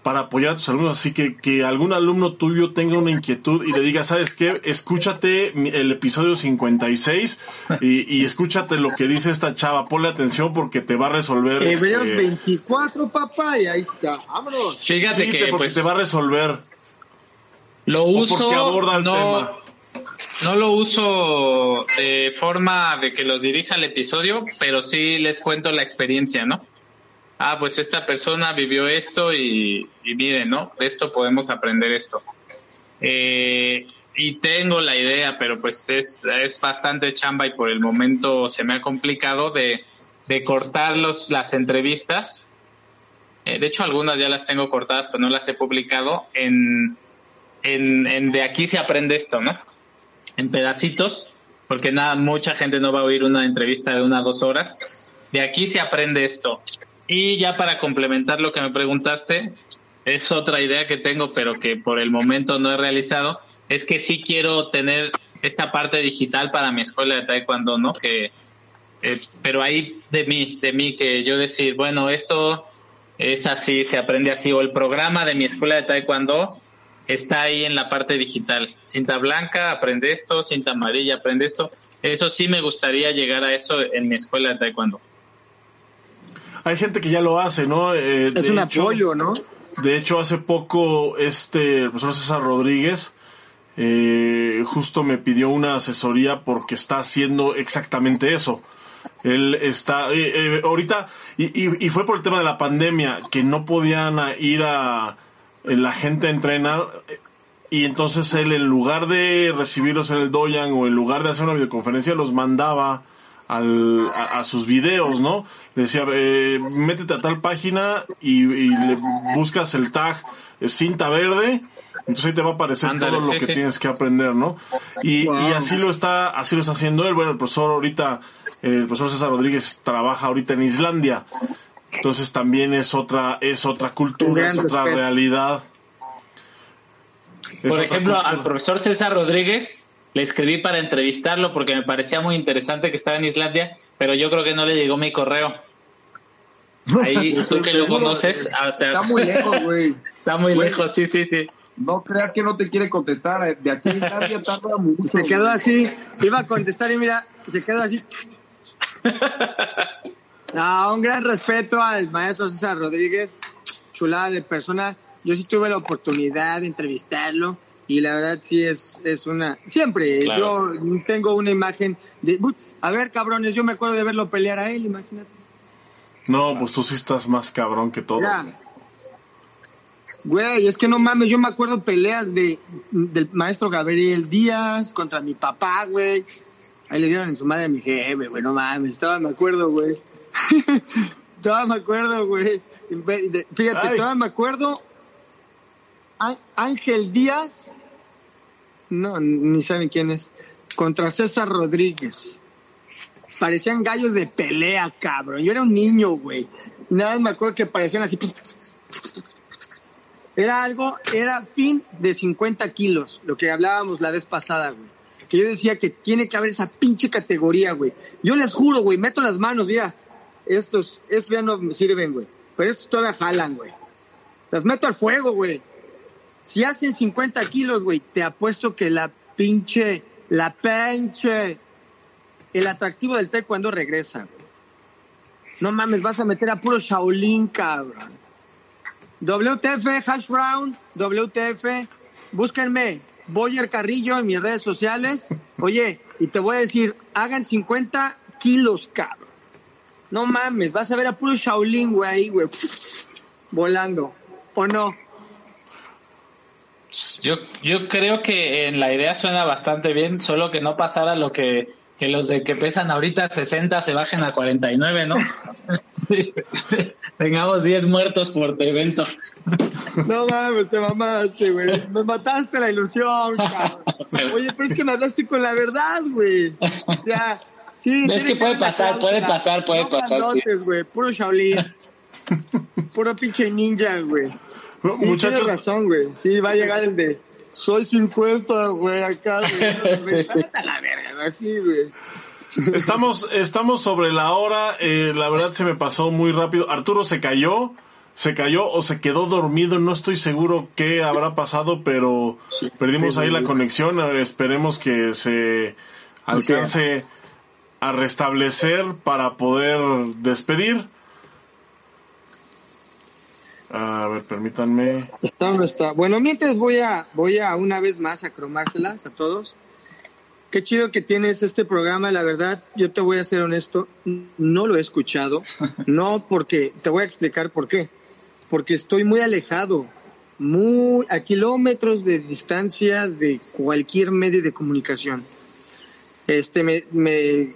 para apoyar a tus alumnos, así que que algún alumno tuyo tenga una inquietud y le diga, ¿sabes qué? Escúchate el episodio 56 y, y escúchate lo que dice esta chava, ponle atención porque te va a resolver. Hebreos este... 24, papá, y ahí está, vámonos. Fíjate Sí, que te- porque pues, te va a resolver. lo O uso, porque aborda el no, tema. no lo uso de forma de que los dirija al episodio, pero sí les cuento la experiencia, ¿no? Ah, pues esta persona vivió esto y, y miren, ¿no? De esto podemos aprender esto. Eh, y tengo la idea, pero pues es, es bastante chamba y por el momento se me ha complicado de, de cortar los, las entrevistas. Eh, de hecho, algunas ya las tengo cortadas, pero no las he publicado en, en, de aquí se aprende esto, ¿no? En pedacitos, porque nada, mucha gente no va a oír una entrevista de una dos horas. De aquí se aprende esto. Y ya para complementar lo que me preguntaste, es otra idea que tengo, pero que por el momento no he realizado, es que sí quiero tener esta parte digital para mi escuela de taekwondo, ¿no? Que, eh, pero ahí de mí, de mí, que yo decir, bueno, esto es así, se aprende así, o el programa de mi escuela de taekwondo está ahí en la parte digital. Cinta blanca, aprende esto, cinta amarilla, aprende esto. Eso sí me gustaría llegar a eso en mi escuela de taekwondo. Hay gente que ya lo hace, ¿no? Eh, Es de un hecho- apoyo, ¿no? De hecho, hace poco este el profesor César Rodríguez eh, justo me pidió una asesoría porque está haciendo exactamente eso. Él está eh, eh, ahorita y, y, y fue por el tema de la pandemia que no podían ir a eh, la gente a entrenar y entonces él en lugar de recibirlos en el doyan o en lugar de hacer una videoconferencia los mandaba al, a, a sus videos, ¿no? Le decía, eh, métete a tal página y, y le buscas el tag eh, cinta verde, entonces ahí te va a aparecer todo lo sí, que sí. tienes que aprender, ¿no? Y, Wow. y así lo está, así lo está haciendo él. Bueno, el profesor ahorita, el profesor César Rodríguez trabaja ahorita en Islandia. Entonces también es otra, es otra cultura, es otra respeto. realidad. Es Por otra ejemplo, cultura. al profesor César Rodríguez le escribí para entrevistarlo porque me parecía muy interesante que estaba en Islandia, pero yo creo que no le llegó mi correo. Ahí, tú que lo conoces, ah, te- Está muy lejos, güey. está muy lejos, sí, sí, sí. No creas que no te quiere contestar. De aquí a Italia tarda mucho. Se quedó así, iba a contestar y mira, se quedó así. No, un gran respeto al maestro César Rodríguez, chulada de persona. Yo sí tuve la oportunidad de entrevistarlo y la verdad sí es, es una... Siempre, Claro. yo tengo una imagen de... A ver, cabrones, yo me acuerdo de verlo pelear a él, imagínate. No, pues tú sí estás más cabrón que todo. Mira, Güey, es que no mames, yo me acuerdo peleas de del maestro Gabriel Díaz contra mi papá, güey. Ahí le dieron en su madre a mi jefe, güey, no mames, todavía me acuerdo, güey. todavía me acuerdo, güey. Fíjate, Ay. todavía me acuerdo. Ángel Díaz, no, ni saben quién es, contra César Rodríguez. Parecían gallos de pelea, cabrón. Yo era un niño, güey. Nada más me acuerdo que parecían así. Era algo, era fin de 50 kilos, lo que hablábamos la vez pasada, güey. Que yo decía que tiene que haber esa pinche categoría, güey. Yo les juro, güey, meto las manos, ya. Estos, estos ya no me sirven, güey. Pero estos todavía jalan, güey. Las meto al fuego, güey. Si hacen 50 kilos, güey, te apuesto que la pinche, la pinche, el atractivo del taekwondo regresa. No mames, vas a meter a puro Shaolin, cabrón. WTF, Hash Brown, WTF, búsquenme, Boyer Carrillo en mis redes sociales. Oye, y te voy a decir, hagan 50 kilos, cabrón. No mames, vas a ver a puro Shaolin, güey, güey, volando. ¿O no? Yo, yo creo que en la idea suena bastante bien, solo que no pasara lo que, que los de que pesan ahorita 60 se bajen a 49, ¿no? Tengamos 10 muertos por evento. No mames, te mamaste, güey. Me mataste la ilusión, cabrón. Oye, pero es que me hablaste con la verdad, güey. O sea, sí. Es que puede pasar, puede pasar, puede No pasar, güey. Puro Shaolin. Puro pinche ninja, güey. Sí, Muchachos, tienes razón, güey. Sí, va a llegar el de soy 50, güey, acá, güey. Sí, sí. Vete a la verga, güey, así, güey. estamos, estamos sobre la hora. eh, la verdad se me pasó muy rápido. Arturo se cayó. Se cayó o se quedó dormido, no estoy seguro qué habrá pasado, pero perdimos ahí la conexión. A ver, esperemos que se alcance a restablecer para poder despedir. A ver, permítanme. Está o no está. Bueno, mientras voy a, voy a una vez más a cromárselas a todos. Qué chido que tienes este programa, la verdad, yo te voy a ser honesto, no lo he escuchado, no porque, te voy a explicar por qué, porque estoy muy alejado, muy a kilómetros de distancia de cualquier medio de comunicación. Este, me, me,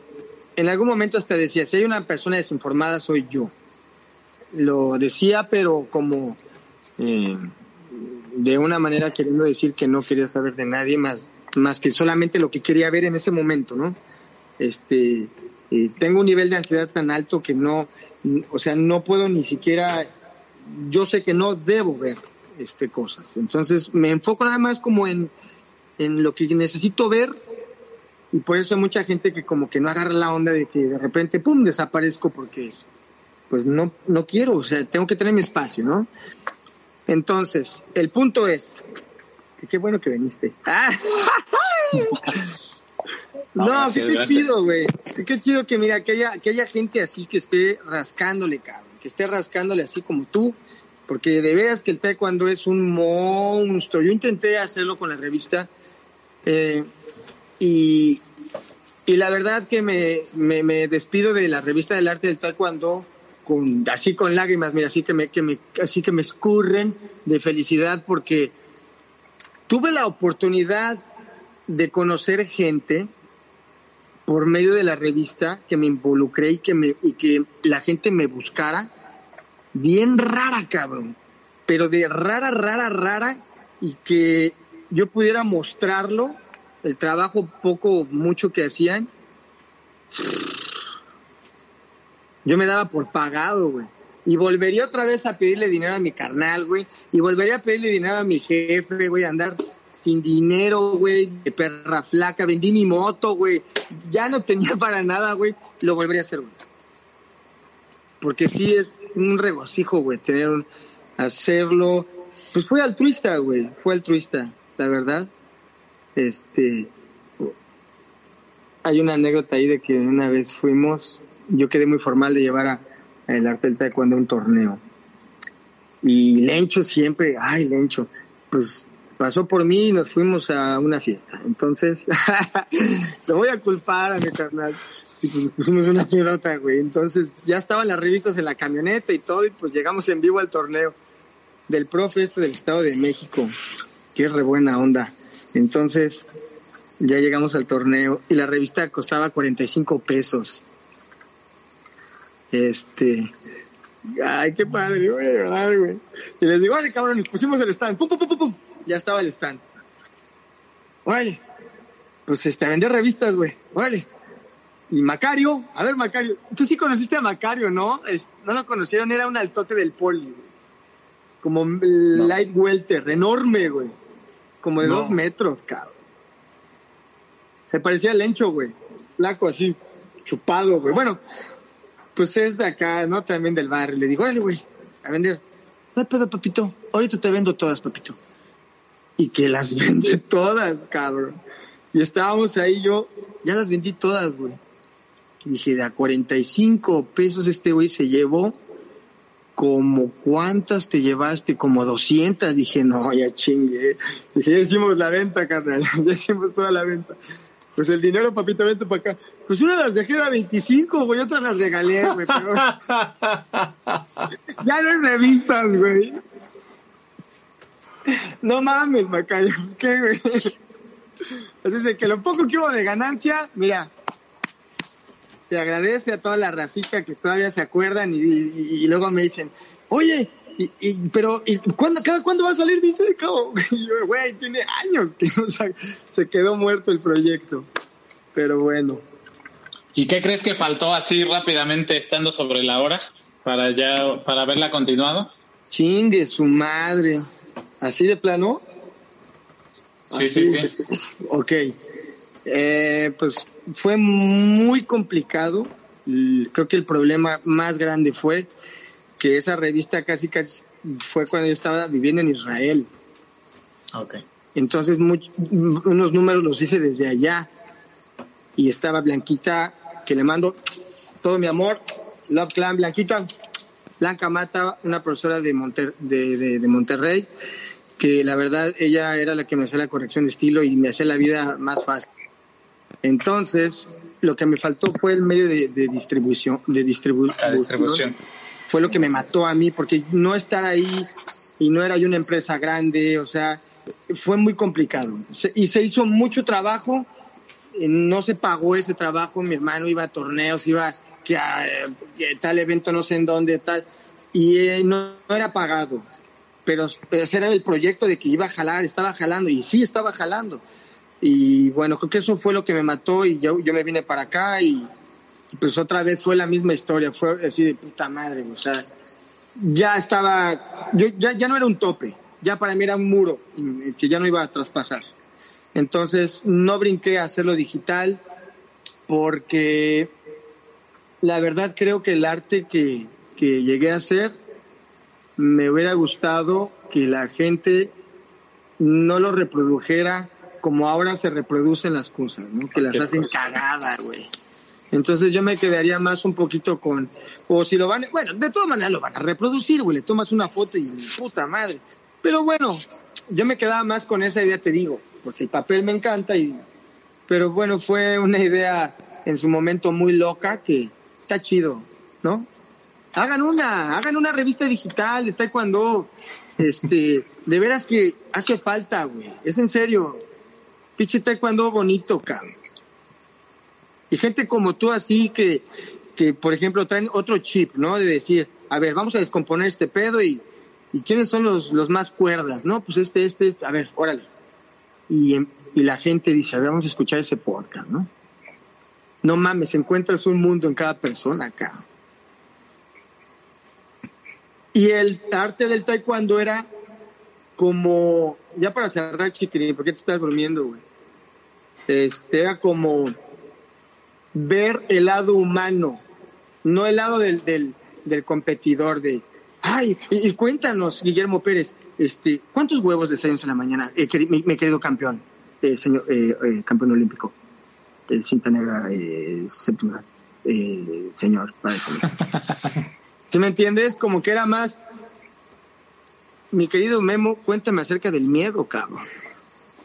en algún momento hasta decía, si hay una persona desinformada soy yo. Lo decía, pero como eh, de una manera queriendo decir que no quería saber de nadie más, más que solamente lo que quería ver en ese momento, ¿no? Este, eh, tengo un nivel de ansiedad tan alto que no, o sea, no puedo ni siquiera, yo sé que no debo ver este cosas. Entonces me enfoco nada más como en, en lo que necesito ver y por eso hay mucha gente que como que no agarra la onda de que de repente, pum, desaparezco porque pues no, no quiero, o sea, tengo que tener mi espacio, ¿no? Entonces, el punto es, que qué bueno que viniste. ¡Ah! No, que qué chido, güey. Qué chido que mira, que haya, que haya gente así que esté rascándole, cabrón. Que esté rascándole así como tú. Porque de veras que el taekwondo es un monstruo. Yo intenté hacerlo con la revista. eh, y, y la verdad que me, me, me despido de la revista del arte del taekwondo así con lágrimas, mira, así que me, que me, así que me escurren de felicidad porque tuve la oportunidad de conocer gente por medio de la revista que me involucré y que me, y que la gente me buscara bien rara, cabrón, pero de rara, rara, rara y que yo pudiera mostrarlo, el trabajo poco, mucho que hacían. Yo me daba por pagado, güey. Y volvería otra vez a pedirle dinero a mi carnal, güey. Y volvería a pedirle dinero a mi jefe, güey. Andar sin dinero, güey. De perra flaca. Vendí mi moto, güey. Ya no tenía para nada, güey. Lo volvería a hacer, güey. Porque sí es un regocijo, güey, tener hacerlo. Pues fue altruista, güey. Fue altruista, la verdad. Este. Hay una anécdota ahí de que una vez fuimos. Yo quedé muy formal de llevar a, a el arte del taekwondo a un torneo. Y Lencho siempre, ay, Lencho, pues pasó por mí y nos fuimos a una fiesta. Entonces, lo voy a culpar a mi carnal. Y pues pusimos una pelota, güey. Entonces, ya estaban las revistas en la camioneta y todo, y pues llegamos en vivo al torneo del profe este del Estado de México, que es re buena onda. Entonces, ya llegamos al torneo y la revista costaba 45 pesos. Este, ay, qué padre, voy a llorar, güey. Y les digo, vale, cabrón, nos pusimos el stand, pum, pum, pum, pum, ya estaba el stand. Vale, pues este, a vender revistas, güey, vale. Y Macario, a ver, Macario, tú sí conociste a Macario, ¿no? no lo conocieron, era un altote del poli, güey. Como light welter, enorme, güey. Como de dos metros, cabrón. Se parecía al Lencho, güey. Flaco así, chupado, güey. Bueno, pues es de acá, ¿no? También del barrio. Le digo, órale, güey, a vender. No pedo, papito. Ahorita te vendo todas, papito. Y que las vende todas, cabrón. Y estábamos ahí yo, ya las vendí todas, güey. Dije, de a 45 pesos este güey se llevó como cuántas te llevaste, como 200. Dije, no, ya chingue. Dije, ya hicimos la venta, carnal. Ya hicimos toda la venta. Pues el dinero, papito, vente para acá. Pues una las dejé a 25, güey, otras las regalé, güey. Pero... ya no hay revistas, güey. No mames, Macario, pues qué, güey. Así es que lo poco que hubo de ganancia, mira, se agradece a toda la racita que todavía se acuerdan y, luego me dicen, oye, y, pero ¿y cuándo, cada cuándo va a salir? Dice, cabo. güey, tiene años que no se quedó muerto el proyecto. Pero bueno. ¿Y qué crees que faltó así rápidamente estando sobre la hora para ya para haberla continuado? Chingue su madre. ¿Así de plano? Sí, sí, sí. Ok. Eh, pues fue muy complicado. Creo que el problema más grande fue que esa revista casi casi fue cuando yo estaba viviendo en Israel. Okay. Entonces unos números los hice desde allá y estaba Blanquita que le mando todo mi amor, Love Clan Blanquita, Blanca Mata, una profesora de, de, de, Monterrey, que la verdad ella era la que me hacía la corrección de estilo y me hacía la vida más fácil. Entonces, lo que me faltó fue el medio de, distribución, de distribución. Fue lo que me mató a mí, porque no estar ahí y no era yo una empresa grande, o sea, fue muy complicado. y se hizo mucho trabajo, no se pagó ese trabajo, mi hermano iba a torneos, iba que a, tal evento no sé en dónde, tal, y eh, no, era pagado. Pero, pero ese era el proyecto de que iba a jalar, estaba jalando, y sí estaba jalando y bueno, creo que eso fue lo que me mató y yo, yo me vine para acá y, pues otra vez fue la misma historia, fue así de puta madre, o sea, ya estaba, yo ya, ya no era un tope, ya para mí era un muro que ya no iba a traspasar. Entonces no brinqué a hacerlo digital porque la verdad creo que el arte que, que llegué a hacer me hubiera gustado que la gente no lo reprodujera como ahora se reproducen las cosas, ¿no? Que las hacen cagada, güey. Entonces yo me quedaría más un poquito con, o si lo van, bueno, de todas maneras lo van a reproducir, güey, le tomas una foto y puta madre. Pero bueno, yo me quedaba más con esa idea, te digo, porque el papel me encanta y, pero bueno, fue una idea en su momento muy loca que está chido, ¿no? Hagan una, hagan una revista digital de taekwondo, este, de veras que hace falta, güey, es en serio, Pinche taekwondo bonito, cabrón. Y gente como tú así que, que, por ejemplo, traen otro chip, ¿no? De decir, a ver, vamos a descomponer este pedo y, y quiénes son los, los más cuerdas, ¿no? Pues este, este, este a ver, órale. Y, y la gente dice, a ver, vamos a escuchar ese podcast, ¿no? No mames, encuentras un mundo en cada persona acá. Y el arte del taekwondo era como, ya para cerrar, chiquirín, ¿por qué te estás durmiendo, güey? este, era como ver el lado humano, no el lado del, del, del competidor de, ay, y, cuéntanos, Guillermo Pérez, este, ¿cuántos huevos desayunas en la mañana, eh, mi, mi, querido campeón, eh, señor, eh, eh campeón olímpico, el cinta negra, eh, eh, señor, ¿Sí me entiendes? Como que era más, mi querido Memo, cuéntame acerca del miedo, cabrón.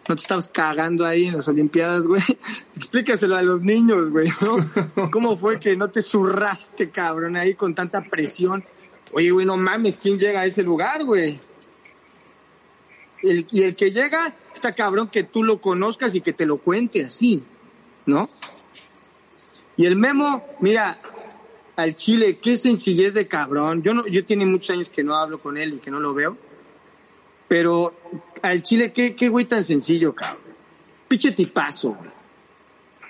No te estabas cagando ahí en las Olimpiadas, güey. Explícaselo a los niños, güey, ¿no? ¿Cómo fue que no te zurraste, cabrón, ahí con tanta presión? Oye, güey, no mames, ¿quién llega a ese lugar, güey? y el que llega, está cabrón que tú lo conozcas y que te lo cuente así, ¿no? Y el Memo, mira, al Chile, qué sencillez de cabrón. Yo no, yo tiene muchos años que no hablo con él y que no lo veo. Pero al Chile, qué, qué güey tan sencillo, cabrón. Piche tipazo,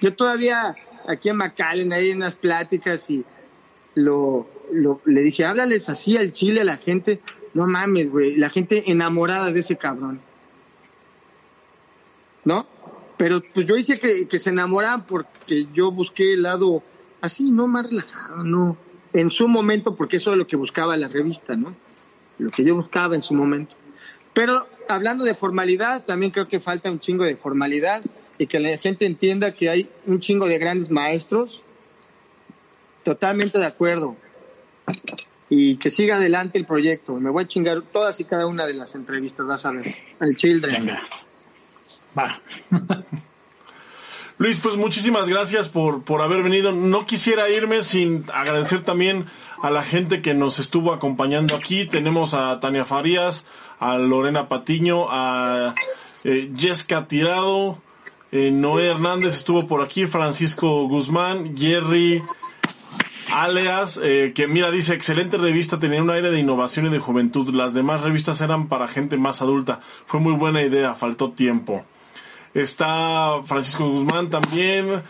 Yo todavía aquí en McAllen, ahí en las pláticas y lo, lo, le dije, háblales así al Chile a la gente. No mames, güey. La gente enamorada de ese cabrón. ¿No? Pero pues yo hice que, que se enamoraran porque yo busqué el lado así, no más relajado, no. En su momento, porque eso es lo que buscaba la revista, ¿no? Lo que yo buscaba en su momento. Pero hablando de formalidad, también creo que falta un chingo de formalidad y que la gente entienda que hay un chingo de grandes maestros. Totalmente de acuerdo. Y que siga adelante el proyecto. Me voy a chingar todas y cada una de las entrevistas, vas a ver. Al Children. Venga. Va. Luis, pues muchísimas gracias por, por haber venido. No quisiera irme sin agradecer también a la gente que nos estuvo acompañando aquí. Tenemos a Tania Farías, a Lorena Patiño, a eh, Jessica Tirado, eh, Noé Hernández estuvo por aquí, Francisco Guzmán, Jerry Aleas, eh, que mira, dice, excelente revista, tenía un aire de innovación y de juventud. Las demás revistas eran para gente más adulta. Fue muy buena idea, faltó tiempo. Está Francisco Guzmán también.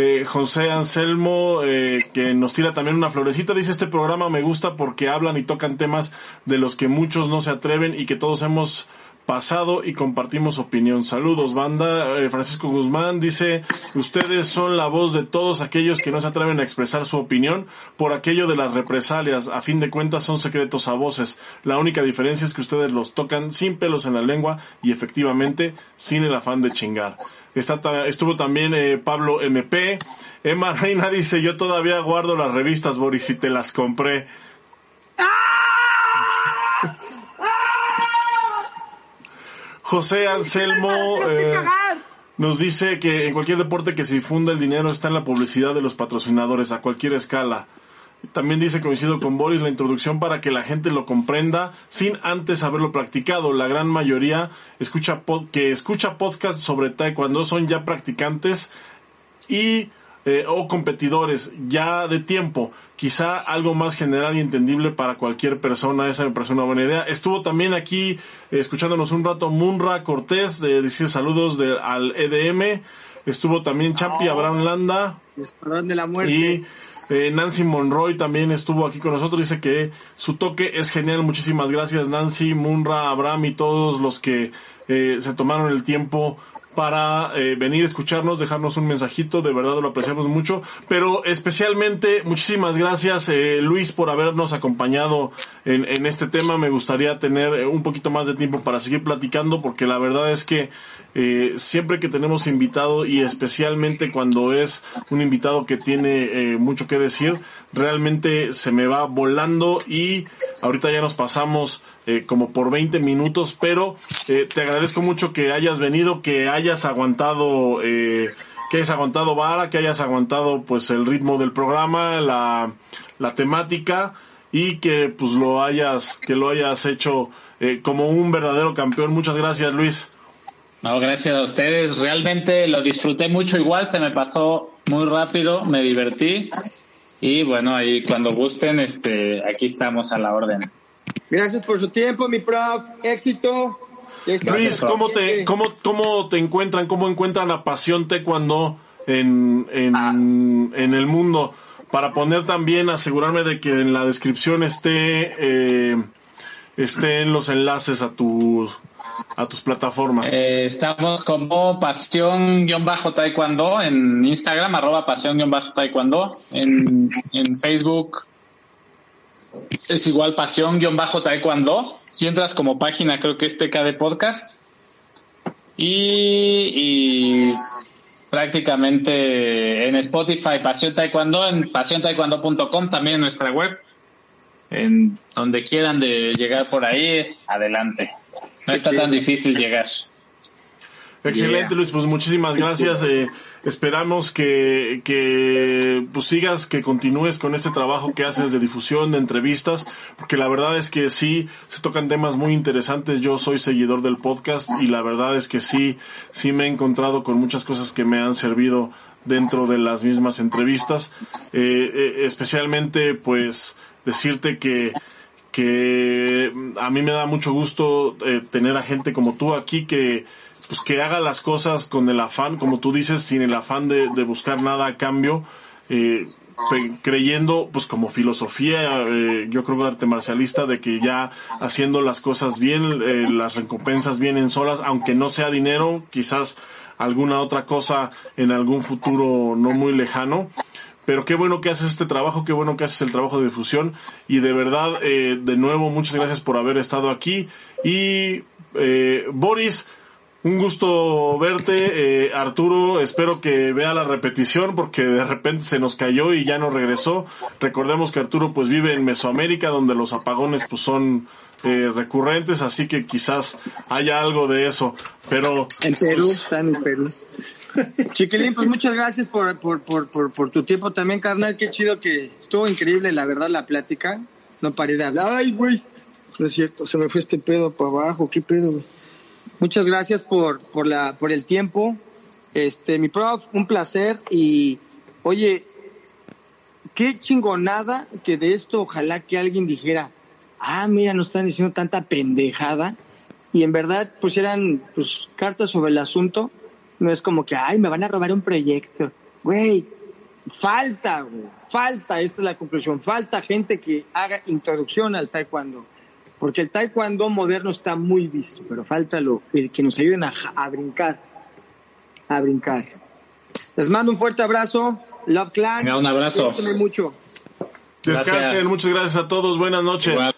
Eh, José Anselmo, eh, que nos tira también una florecita, dice este programa me gusta porque hablan y tocan temas de los que muchos no se atreven y que todos hemos pasado y compartimos opinión. Saludos, banda. Eh, Francisco Guzmán dice, ustedes son la voz de todos aquellos que no se atreven a expresar su opinión por aquello de las represalias. A fin de cuentas son secretos a voces. La única diferencia es que ustedes los tocan sin pelos en la lengua y efectivamente sin el afán de chingar. Está, estuvo también eh, Pablo MP. Emma Reina dice, yo todavía guardo las revistas, Boris, y te las compré. José Anselmo eh, nos dice que en cualquier deporte que se difunda el dinero está en la publicidad de los patrocinadores a cualquier escala. También dice, coincido con Boris, la introducción para que la gente lo comprenda sin antes haberlo practicado. La gran mayoría escucha que escucha podcast sobre taekwondo son ya practicantes y eh, o competidores ya de tiempo. Quizá algo más general y entendible para cualquier persona. Esa me parece una buena idea. Estuvo también aquí eh, escuchándonos un rato Munra Cortés de decir saludos de, al EDM. Estuvo también Chapi Abraham Landa. de la muerte. Y eh, Nancy Monroy también estuvo aquí con nosotros. Dice que su toque es genial. Muchísimas gracias Nancy, Munra, Abraham y todos los que se tomaron el tiempo para eh, venir a escucharnos, dejarnos un mensajito, de verdad lo apreciamos mucho, pero especialmente muchísimas gracias eh, Luis por habernos acompañado en, este tema, me gustaría tener eh, un poquito más de tiempo para seguir platicando porque la verdad es que eh, siempre que tenemos invitado y especialmente cuando es un invitado que tiene mucho que decir, realmente se me va volando y ahorita ya nos pasamos eh, como por 20 minutos, pero te agradezco mucho que hayas venido, que hayas aguantado, que hayas aguantado vara, que hayas aguantado pues el ritmo del programa, la, la temática y que pues lo hayas, que lo hayas hecho como un verdadero campeón. Muchas gracias Luis. No, gracias a ustedes. Realmente lo disfruté mucho igual, se me pasó muy rápido, me divertí. Y bueno, ahí cuando gusten, este, aquí estamos a la orden. Gracias por su tiempo, mi prof. Éxito. Luis, ¿cómo te, cómo, cómo te encuentran, cómo encuentran la pasión taekwondo en, en, ah. en el mundo? Para poner también, asegurarme de que en la descripción esté, eh, estén los enlaces a tus a tus plataformas? Eh, estamos como pasión-taekwondo en Instagram, arroba pasión-taekwondo. En, en Facebook es igual pasión-taekwondo. Si entras como página, creo que es TKD Podcast. Y, y prácticamente en Spotify Pasión Taekwondo, en pasiontaekwondo.com también en nuestra web. en donde quieran de llegar por ahí, adelante. No está tan difícil llegar. Excelente, Luis. Pues muchísimas gracias. Eh, esperamos que, que pues sigas, que continúes con este trabajo que haces de difusión, de entrevistas, porque la verdad es que sí, se tocan temas muy interesantes. Yo soy seguidor del podcast y la verdad es que sí, sí me he encontrado con muchas cosas que me han servido dentro de las mismas entrevistas. Eh, eh, especialmente, pues, decirte que que a mí me da mucho gusto eh, tener a gente como tú aquí que pues que haga las cosas con el afán, como tú dices, sin el afán de, de buscar nada a cambio, eh, creyendo, pues como filosofía, eh, yo creo que arte marcialista, de que ya haciendo las cosas bien, eh, las recompensas vienen solas, aunque no sea dinero, quizás alguna otra cosa en algún futuro no muy lejano. Pero qué bueno que haces este trabajo, qué bueno que haces el trabajo de difusión y de verdad, eh, de nuevo, muchas gracias por haber estado aquí. Y eh, Boris, un gusto verte, eh, Arturo. Espero que vea la repetición porque de repente se nos cayó y ya no regresó. Recordemos que Arturo pues vive en Mesoamérica donde los apagones pues son eh, recurrentes, así que quizás haya algo de eso. Pero en Perú, está en Perú. Chiquilín, pues muchas gracias por, por, por, por, por tu tiempo también, carnal. Qué chido que estuvo increíble, la verdad, la plática. No paré de hablar. Ay, güey. No es cierto, se me fue este pedo para abajo. ¿Qué pedo, güey? Muchas gracias por, por, la, por el tiempo. Este, mi prof, un placer. Y, oye, qué chingonada que de esto ojalá que alguien dijera, ah, mira, no están diciendo tanta pendejada. Y en verdad pusieran pues, cartas sobre el asunto. No es como que, ay, me van a robar un proyecto. Güey, falta, falta, esta es la conclusión, falta gente que haga introducción al taekwondo porque el taekwondo moderno está muy visto, pero falta lo el que nos ayuden a, a, brincar, a brincar. Les mando un fuerte abrazo, Love Clan. Venga, un abrazo. mucho. Descansen, gracias. muchas gracias a todos, buenas noches. Igual.